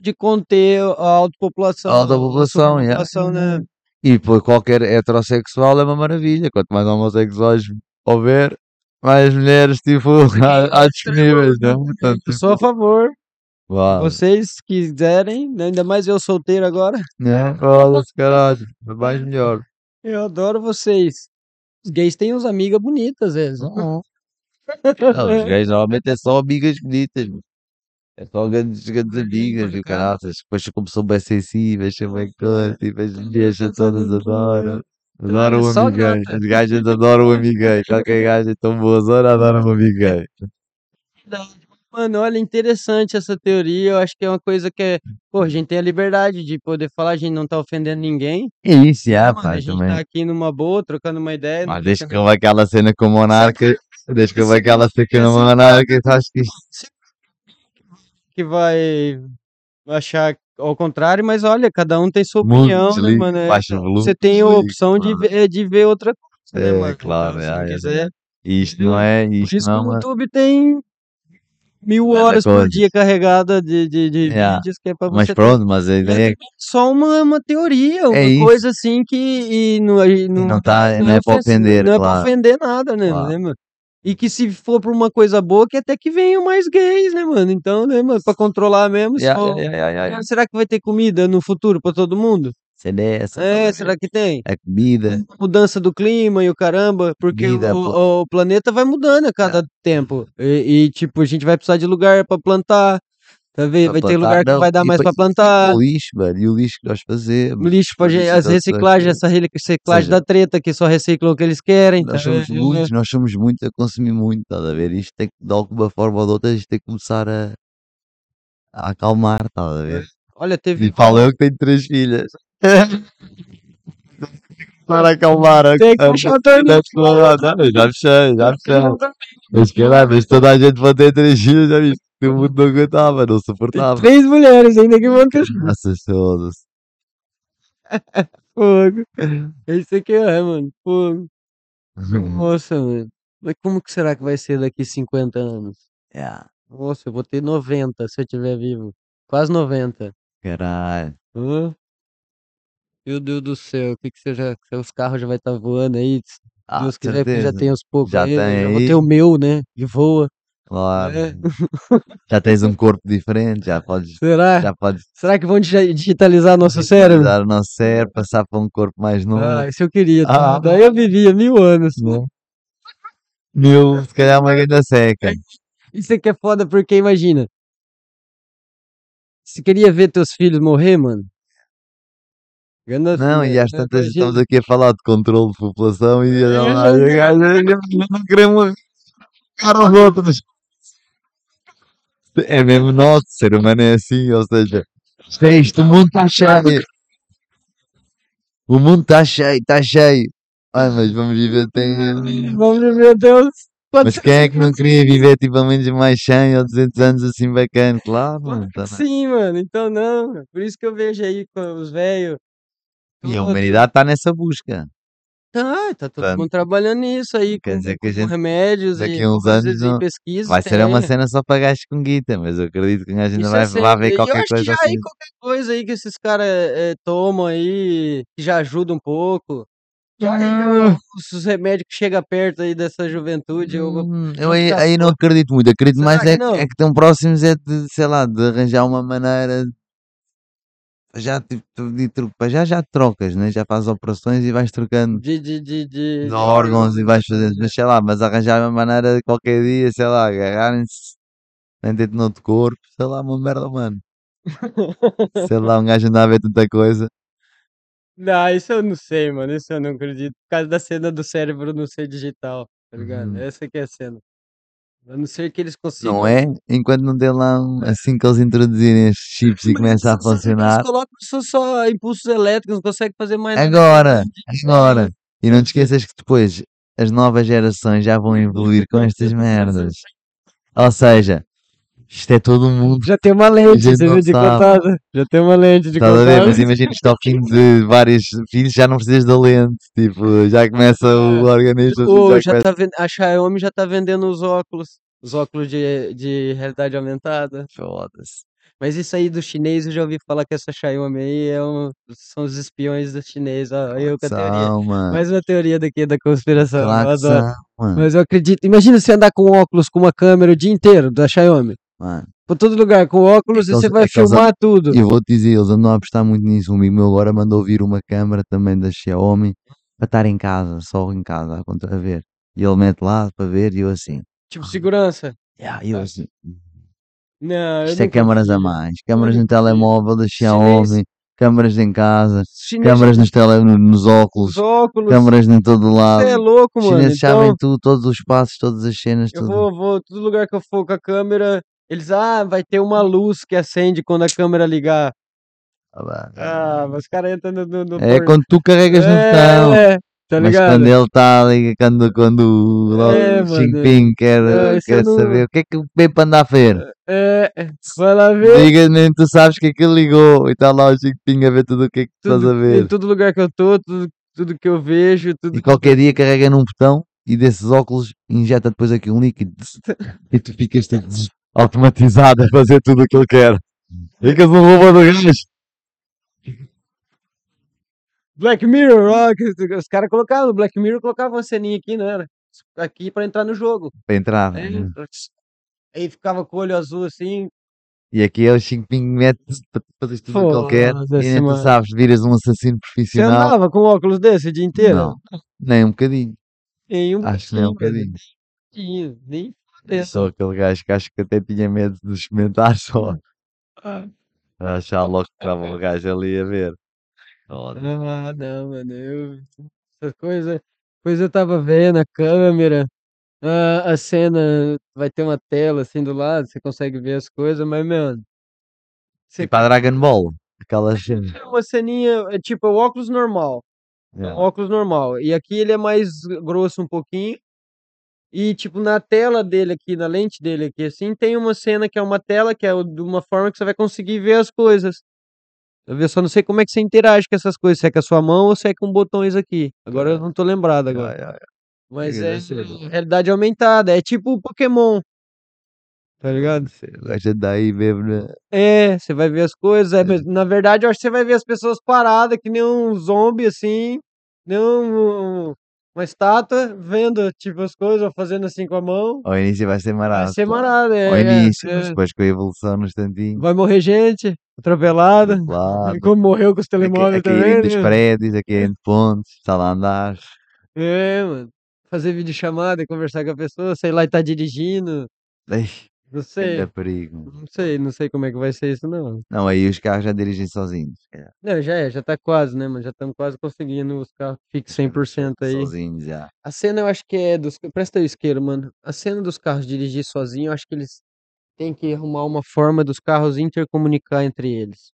de conter a autopopulação. A autopopulação, superpopulação, né? E por qualquer heterossexual é uma maravilha. Quanto mais homossexuais houver, mais mulheres tipo há, há disponíveis, né? Portanto, Eu sou a favor. vá, Vocês quiserem, ainda mais eu solteiro agora. né? Foda-se, caralho. É mais melhor. Eu adoro vocês. Os gays têm uns amigas bonitas, às vezes. Não, os gays normalmente é só amigas bonitas. É só grandes, grandes amigas e caraças. Depois começou bem sensíveis, são bem coisa, e as todas adoram. Adoram o gata. As gajas adoram o amiguei. Qualquer gaja é tão boa zona adora o amiguei. Mano, olha, interessante essa teoria. Eu acho que é uma coisa que é. Pô, a gente tem a liberdade de poder falar, a gente não tá ofendendo ninguém. É isso, já, Mano, a gente também. tá aqui numa boa, trocando uma ideia. não Mas desde fica houve aquela cena com o Monarca, que houve aquela cena com o Monarca, acho que isto. que vai achar ao contrário, mas olha, cada um tem sua Muito opinião, né, desligue, mano? É, baixa o volume, Você tem a opção de ver, de ver outra coisa, né, É, mano? claro, Então, se é, não é. quiser. Isto não é, Por isto isso que não o é. YouTube tem mil horas por dia carregada de, de, de Yeah. vídeos que é pra Mas você ter. pronto, mas a É ideia é só uma, uma teoria, uma É isso. coisa assim que e não, e e não, não, tá, não é para ofensivo, ofender, não é pra claro. ofender nada, né, Claro. né, mano? E que se for pra uma coisa boa, que até que venham mais gays, né, mano? Então, né, mano, pra controlar mesmo, Yeah, só... yeah. Será que vai ter comida no futuro pra todo mundo? Cena é. É, será que tem? A comida, Mudança do clima e o caramba, porque o, o- o planeta vai mudando a cada tempo. E, e, tipo, a gente vai precisar de lugar pra plantar. Tá vendo? para Vai ter plantar, lugar que não, vai dar mais pra depois- plantar. o lixo, mano, e o lixo que nós fazemos. Lixo pra o gente, as reciclagens, pessoas. essa re- reciclagem seja, da treta, que só reciclam o que eles querem. Nós tá somos vendo? muitos, nós somos muitos a consumir muito, estás a ver? Isto tem que, de alguma forma ou de outra, isto tem que começar a, a acalmar, estás a ver? Olha, teve. E falo eu que tenho três filhas. Para acalmar a, Tem que puxar a torneira. a, não, já já fechei. Mas caralho, mas toda a gente vai ter três filhas, já viste? O mundo não aguentava, não Tem suportava. três mulheres ainda que vão ter Nossa, foda-se. fogo. Isso aqui é, mano. Fogo. Nossa, mano. Mas como que será que vai ser daqui 50 anos? Yeah, Nossa, eu vou ter 90 se eu estiver vivo. Quase 90. caralho. Hã? Meu Deus do céu, o que que você já. Os carros já vai estar voando aí. Se Ah, Deus de quiser, porque já certeza. tem os poucos Já aí. tem Já vou aí. ter o meu, né? Que voa. Claro. É. Já tens um corpo diferente, já podes, Será? já podes Será que vão digi- digitalizar nosso cérebro? digitalizar o nosso cérebro, passar para um corpo mais novo. Ah, isso eu queria. tá? Ah. Daí eu vivia mil anos. né? Mil, se calhar uma grande seca. Isso aqui é foda porque, imagina. Você queria ver teus filhos morrer, mano? Ganda- Não, e às tantas estamos aqui a falar de controle de população e É, não, queremos ficar aos outros. É mesmo nosso, ser humano é assim, ou seja, é isto, o mundo está cheio. O mundo está cheio, está cheio. Ai, mas vamos viver tem. Vamos viver até os. Mas quem é que não queria viver tipo ao menos mais 100 ou 200 anos assim bacana? Claro, mano. tá Sim, mano. Então não. Por isso que eu vejo aí com os velhos. E a humanidade está nessa busca. Tá, tá todo Portanto, mundo trabalhando nisso aí. quer com, dizer que a com gente remédios daqui e a uns anos e não- pesquisas. Vai ser uma cena só para gajos com guita, mas eu acredito que um gajo ainda vai, é vai sempre. ver E eu qualquer acho que coisa já assim. aí qualquer coisa aí que esses caras eh, tomam aí, que já ajuda um pouco. Já aí os, os remédios que chegam perto aí dessa juventude, eu vou Hum, eu aí, aí não acredito muito. Acredito Será mais que é, que- não? é que estão próximos é de, sei lá, de arranjar uma maneira já, tipo, de já já trocas, né? Já fazes operações e vais trocando De, de, de, de, de órgãos e vais fazendo, mas sei lá, mas arranjar uma maneira de qualquer dia, sei lá, agarrarem-se dentro de outro corpo, sei lá, uma merda, mano. Sei lá, um gajo anda a ver tanta coisa. Não, isso eu não sei, mano. Isso eu não acredito. Por causa da cena do cérebro não ser digital, tá ligado? Uhum. Essa que é a cena. A não ser que eles consigam. Não é? Enquanto não tem lá um, assim que eles introduzirem estes chips e Mas começa a eles- eles funcionar. colocam só, só impulsos elétricos, não conseguem fazer mais nada. Agora, agora. E não te esqueças que depois as novas gerações já vão evoluir com estas merdas. Ou seja, Isto é todo mundo. Já tem uma lente, você viu de contada. Já tem uma lente de ver? contada. Mas imagina isto ao fim de vários filhos, já não precisas da lente. Tipo, já começa o organismo. Ô, já já começa... tá vendo, a Xiaomi já tá vendendo os óculos. Os óculos de, de realidade aumentada. Foda-se. Mas isso aí do chinês, eu já ouvi falar que essa Xiaomi aí é um, são os espiões do chinês. Ó, eu com a teoria. Mano. Mais uma teoria daqui da conspiração. eu Claro adoro. são. Mas eu acredito. Imagina você andar com óculos com uma câmera o dia inteiro da Xiaomi. Mano, Por todo lugar, com óculos, e Aqueles- você vai filmar tudo. E eu vou-te dizer, eles andam a apostar muito nisso. Um amigo meu agora mandou vir uma câmera também da Xiaomi para estar em casa, só em casa, a ver. E ele mete lá para ver e eu assim. Tipo, segurança. Yeah, e eu assim. Não, eu Isto é câmaras a mais. Câmaras no telemóvel da. Xiaomi, câmaras em casa, câmaras nos, tele, no- nos óculos, os óculos. câmaras em todo lado. Você é louco, Os mano. chineses Então, sabem tudo, todos os passos, todas as cenas, eu tudo. vou, vou, todo lugar que eu for com a câmera, eles, ah, vai ter uma luz que acende quando a câmera ligar. Ah, bah. Ah, mas os caras entram no, no, no É quando tu carregas no botão. É, tá Mas quando ele está ali, quando, quando logo É, o. Jinping quer, quer eu não- saber o que é que o Pepe anda a ver. É, vai lá ver. Diga-me, tu sabes que aquilo ligou e está lá o Jinping a ver tudo o que é que tu estás Tudo, a ver. em todo lugar que eu tô, tudo, tudo que eu vejo, tudo E qualquer dia carrega num botão e desses óculos injeta depois aqui um líquido e tu ficas tipo, automatizado a fazer tudo o que ele quer. Ficas um robô do gajo. Black Mirror, ó, os- caras colocavam, no Black Mirror colocavam uma ceninha aqui, não era? Aqui pra entrar no jogo. Para entrar. Né? Aí ficava com o olho azul assim. E aqui é o Xi Jinping mete tudo o que ele quer e nem tu sabes, viras um assassino Você profissional. andava com óculos desse o dia inteiro? Não, nem um bocadinho. Um Acho que nem um bocadinho. Nem Fodendo. sou aquele gajo que acho que até tinha medo de experimentar só. Ah, A achar logo que estava o gajo ali a ver. Foda. Ah, não, mano. Eu, essa coisa, coisa eu tava vendo a câmera, a, a cena vai ter uma tela assim do lado, você consegue ver as coisas, mas, mano. Você Tipo a Dragon Ball. Aquelas cenas. é uma ceninha, é tipo o óculos normal. Yeah. óculos normal. E aqui ele é mais grosso um pouquinho. E, tipo, na tela dele aqui, na lente dele aqui, assim, tem uma cena que é uma tela, que é de uma forma que você vai conseguir ver as coisas. Eu só não sei como é que você interage com essas coisas, se é com a sua mão ou se é com botões aqui. Agora eu não tô lembrado agora. Yeah, yeah, Mas Deve é ser. realidade aumentada, é tipo o Pokémon. Tá ligado? yeah. O gajo anda aí mesmo. né? É, você vai ver as coisas, é, mas na verdade eu acho que você vai ver as pessoas paradas, que nem um zombie assim, nem um, uma estátua, vendo tipo as coisas, ou fazendo assim com a mão. Ao início vai ser Vai marado. ser claro. marado, é. Ao é, início, mas é. depois com a evolução no instantinho. Vai morrer gente, atropelada, Claro. como morreu com os telemóveis a caírem também, dos né? prédios, a caírem de pontes, está lá andar. É, mano. Fazer videochamada e conversar com a pessoa, sei lá, e tá dirigindo, Ei, não sei. perigo. Não sei, não sei como é que vai ser isso, não. Não, aí os carros já dirigem sozinhos. É, Não, já é, já tá quase, né, mano? Já estamos quase conseguindo os carros fixos 100% aí. Sozinhos já. A cena eu acho que é dos. Presta aí, isqueiro, mano. A cena dos carros dirigir sozinho, eu acho que eles têm que arrumar uma forma dos carros intercomunicar entre eles.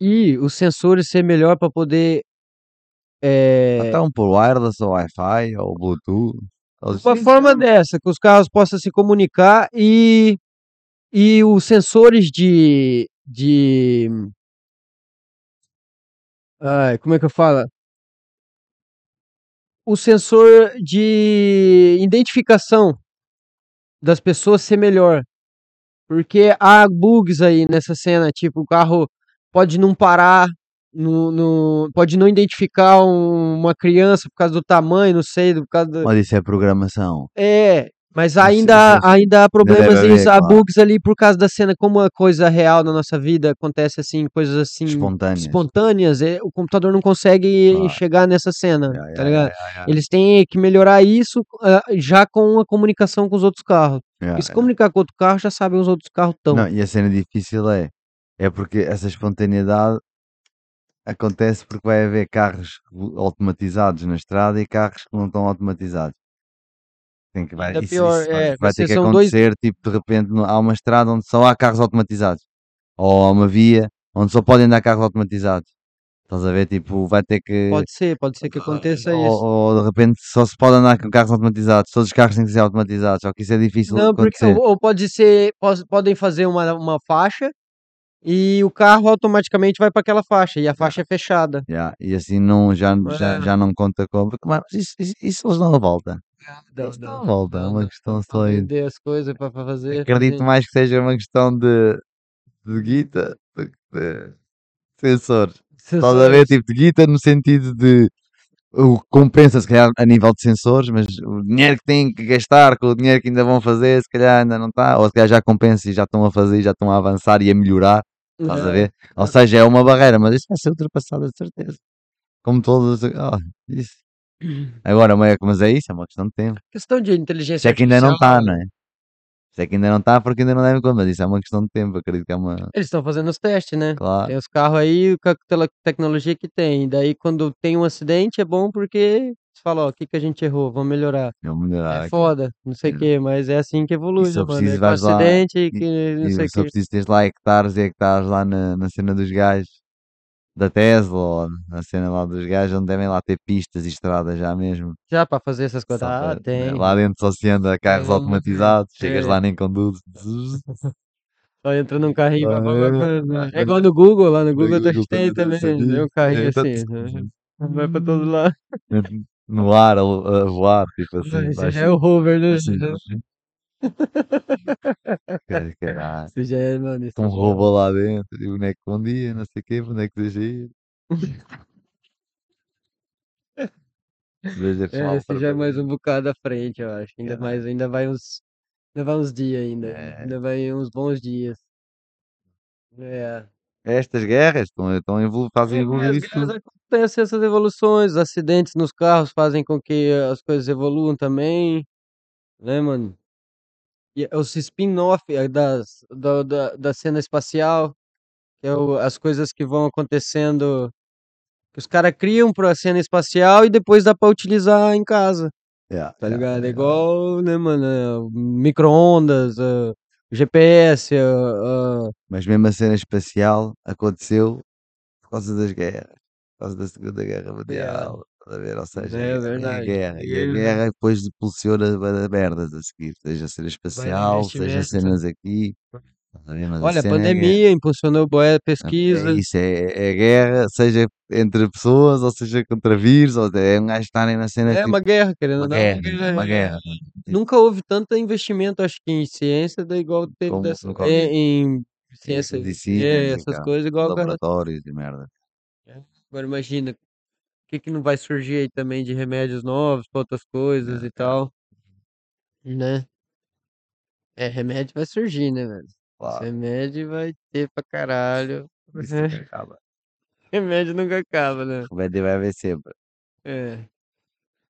E os sensores ser melhor para poder. É, Então por wireless ou Wi-Fi ou Bluetooth. Uma forma dessa, que os carros possam se comunicar e. E os sensores de. de ai, como é que eu falo? O sensor de identificação das pessoas ser melhor. Porque há bugs aí nessa cena, tipo, o carro pode não parar, no, no- pode não identificar um- uma criança por causa do tamanho, não sei, por causa do... Mas isso é programação. É, mas ainda, isso- ainda há problemas, em- há claro. bugs ali por causa da cena, como a coisa real na nossa vida acontece assim, coisas assim Espontâneas. espontâneas, é, o computador não consegue Claro. chegar nessa cena, Ya, tá ya, ya. Eles têm que melhorar isso ah, já com a comunicação com os outros carros. Ya, E se ya. comunicar com outro carro, já sabem os outros carros estão. Não, e a cena difícil é, é porque essa espontaneidade acontece porque vai haver carros automatizados na estrada e carros que não estão automatizados. Tem que, vai, isso, pior, isso vai, é, vai ter que são dois- acontecer, tipo, de repente há uma estrada onde só há carros automatizados. Ou há uma via onde só podem andar carros automatizados. Estás a ver? Tipo, vai ter que. Pode ser, pode ser que aconteça ou, isso. ou de repente só se pode andar com carros automatizados. Todos os carros têm que ser automatizados. Só que isso é difícil Não, porque acontecer. ou, ou pode ser, pos- podem fazer uma, uma faixa e o carro automaticamente vai para aquela faixa e a faixa é fechada. Yeah, E assim não, já, já, É. já não conta como. Porque, Mas isso, isso, isso eles dão a volta. Dá- Isso dá- dá a volta. É uma questão só. vender as coisas para fazer. Acredito fazer. mais que seja uma questão de, de guita do que de sensores. Estás a ver? Tipo, de guita no sentido de o compensa, se calhar, a nível de sensores, mas o dinheiro que têm que gastar com o dinheiro que ainda vão fazer, se calhar ainda não está, ou se calhar já compensa e já estão a fazer, já estão a avançar e a melhorar. Estás a ver? Ou seja, é uma barreira, mas isso vai ser ultrapassado de certeza. Como todos. Oh, isso. Agora, mas é- mas é isso, é uma questão de tempo. Questão de inteligência Isso é que ainda não está, artificial, não é? Isso é que ainda não está porque ainda não devem conta, mas isso é uma questão de tempo. Acredito que é uma. Eles estão fazendo os testes, né? Claro. Tem os carros aí com a tecnologia que tem. Daí quando tem um acidente é bom porque você fala, ó, o que, que a gente errou? Vamos melhorar. Melhorar É aqui. foda, não sei o É. que, mas é assim que evolui, E né, mano? preciso, É com vais lá acidente e E, que não sei e o que. preciso teres lá hectares e hectares lá na, na cena dos gajos da Tesla ou na cena lá dos gajos onde devem lá ter pistas e estradas já mesmo. Já para fazer essas coisas. Só Ah, para- tem. lá dentro só se anda carros automatizados, chegas é. lá nem conduz. Só entra num carrinho. É. É igual no Google, lá no Google Google tem também também. tem isso É um carrinho assim. né? Vai para todo lado. No ar, a, a voar, tipo assim. Esse vai já é o hover, né? assim, Cara, caralho. Esse já é, mano. esse Um já é- lá dentro, e o boneco bom dia, não sei o quê, boneco de. Veja É, pessoal, esse já é mais um bocado à frente, eu acho. Ainda É. mais, ainda vai uns, ainda vai uns dias ainda. É. Ainda vai uns bons dias. É. Estas guerras estão, estão evolu fazem É, evoluir as isso tudo. acontecem essas evoluções, os acidentes nos carros fazem com que as coisas evoluam também, né, mano? E os spin-off eh, das, da, da, da cena espacial, que é o- as coisas que vão acontecendo, que os caras criam pra cena espacial e depois dá pra utilizar em casa. Yeah, Tá yeah, ligado? É yeah. igual, né, mano? é, Micro-ondas, é, GPS, é, é, Mas mesmo a cena espacial aconteceu por causa das guerras, por causa da Segunda Guerra Mundial. Estás a ver? Ou seja, É é, é a verdade. guerra. E a guerra depois de merdas a seguir, seja a cena espacial, seja cenas aqui. Olha, a é guerra. pandemia impulsionou boa É pesquisa. isso, é, é guerra, seja entre pessoas, ou seja contra vírus, ou é um gajo estarem na cena É tipo, uma guerra, querendo uma ou não. guerra, uma é. guerra. Nunca houve tanto investimento, acho que em ciência, da igual teve Como dessa, é, em ciência, medicinas é, essas coisas, igual agora. laboratórios e merda. Agora imagina, o que que não vai surgir aí também de remédios novos para outras coisas É, e tal, né? É, remédio vai surgir, né, velho? Claro, Remédio vai ter pra caralho. isso nunca acaba. Remédio nunca acaba, né? O médio vai haver sempre. É.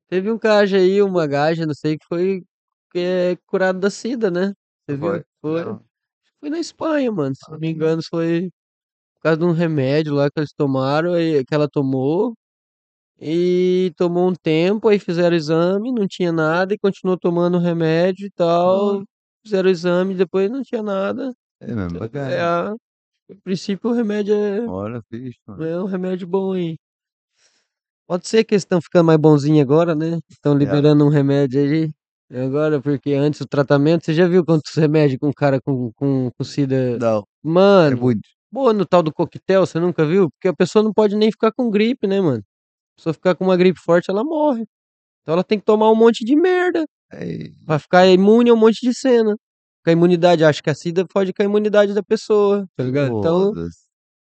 Teve um gajo aí, uma gaja, não sei, que foi é curado da sida, né? Você viu? Foi? Foi. Não. Foi na Espanha, mano. Se não me engano, foi por causa de um remédio lá que eles tomaram, aí, que ela tomou. E tomou um tempo, aí fizeram exame, não tinha nada, e continuou tomando o remédio e tal. Fizeram o exame, depois não tinha nada. É mesmo É, bacana. a, princípio o remédio é, Olha, fixe, mano. é um remédio bom aí. Pode ser que eles estão ficando mais bonzinhos agora, né? Estão Yeah. liberando um remédio aí. Agora, porque antes o tratamento, você já viu quantos remédios com um cara com, com, com sida. Não, é Mano, muito. boa no tal do coquetel, você nunca viu? Porque a pessoa não pode nem ficar com gripe, né, mano? A pessoa ficar com uma gripe forte, ela morre. Então ela tem que tomar um monte de merda Ei, pra ficar imune a um monte de cena. Com a imunidade, acho que a sida pode com a imunidade da pessoa, tá ligado? Então foda-se.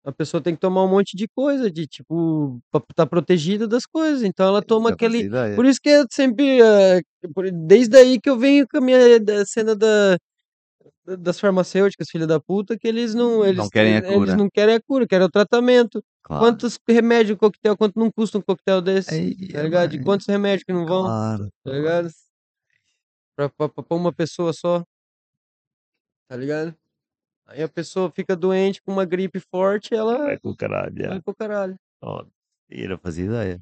a pessoa tem que tomar um monte de coisa, de tipo, pra estar protegida das coisas. Então ela toma Nunca fazia aquele. ideia. Por isso que eu sempre. eh, por- Desde aí que eu venho com a minha da cena da, da- das farmacêuticas, filha da puta, que eles não. Eles, Não querem a eles cura. não querem a cura, querem o tratamento. Claro. Quantos remédios um coquetel, quanto não custa um coquetel desse? Tá ligado? De quantos remédios que não vão, Claro. tá ligado? Pra, pra pra uma pessoa só, tá ligado? Aí a pessoa fica doente com uma gripe forte, ela Vai com o caralho. vai já. pro caralho. Ó, E não fazia ideia.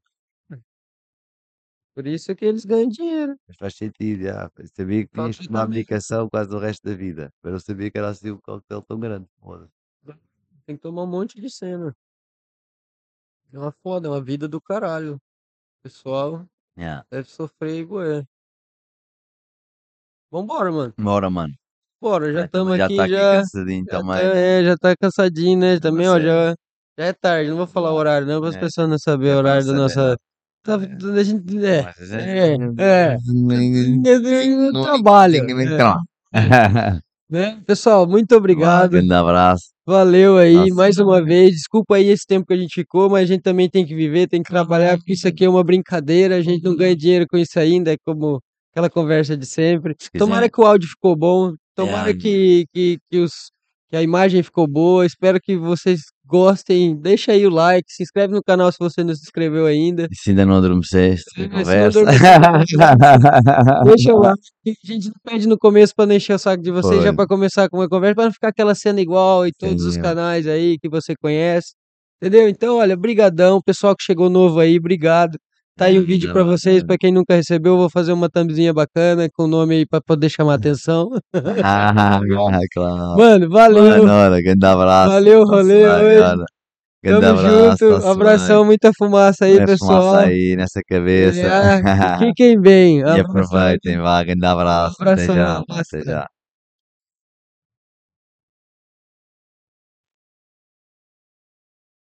Por isso é que eles ganham dinheiro. Mas faz sentido, já. Eu sabia que que tomar tratamento. medicação quase o resto da vida. Mas eu sabia que era assim um coquetel tão grande. Foda-se. Tem que tomar um monte de cena. É uma foda, é uma vida do caralho. O pessoal Yeah. deve sofrer igual é. Vambora, mano. Bora, mano. Bora, já É, estamos aqui, tá já. cansadinho Já também. tá, é, já tá cansadinho, né? Também, ó, já, já é tarde. Não vou falar o horário, não, para as É. pessoas não saberem É o pra horário da nossa. não. Tá, a gente, é, Mas é, é- é. Trabalho. é, né? Pessoal, muito obrigado. Grande abraço. Valeu aí Nossa. mais uma vez. Desculpa aí esse tempo que a gente ficou, mas a gente também tem que viver, tem que trabalhar, porque isso aqui é uma brincadeira. A gente não ganha dinheiro com isso ainda, é como aquela conversa de sempre. Tomara que o áudio ficou bom, tomara É. que, que, que, os, que a imagem ficou boa. Espero que vocês gostem. Deixa aí o like, se inscreve no canal se você não se inscreveu ainda. E se ainda não adormeceste, É, se não conversa. Deixa lá. A gente não pede no começo pra não encher o saco de vocês, já Foi. pra começar com uma conversa, pra não ficar aquela cena igual em todos os canais aí que você conhece. Entendeu? Então, olha, brigadão, pessoal que chegou novo aí, obrigado. Tá aí um vídeo pra Não, vocês, não. pra quem nunca recebeu, eu vou fazer uma thumbzinha bacana com o nome aí pra poder chamar a atenção. Ah, claro. Mano, valeu. Grande abraço. Valeu, rolê Vai. Grande Tamo abraço. junto. tá-se Abração, bem. muita fumaça aí, Põe a pessoal. fumaça aí nessa cabeça. É, fiquem bem. e Abração. aproveitem, vá. Grande abraço. Até Abração, já. Até já.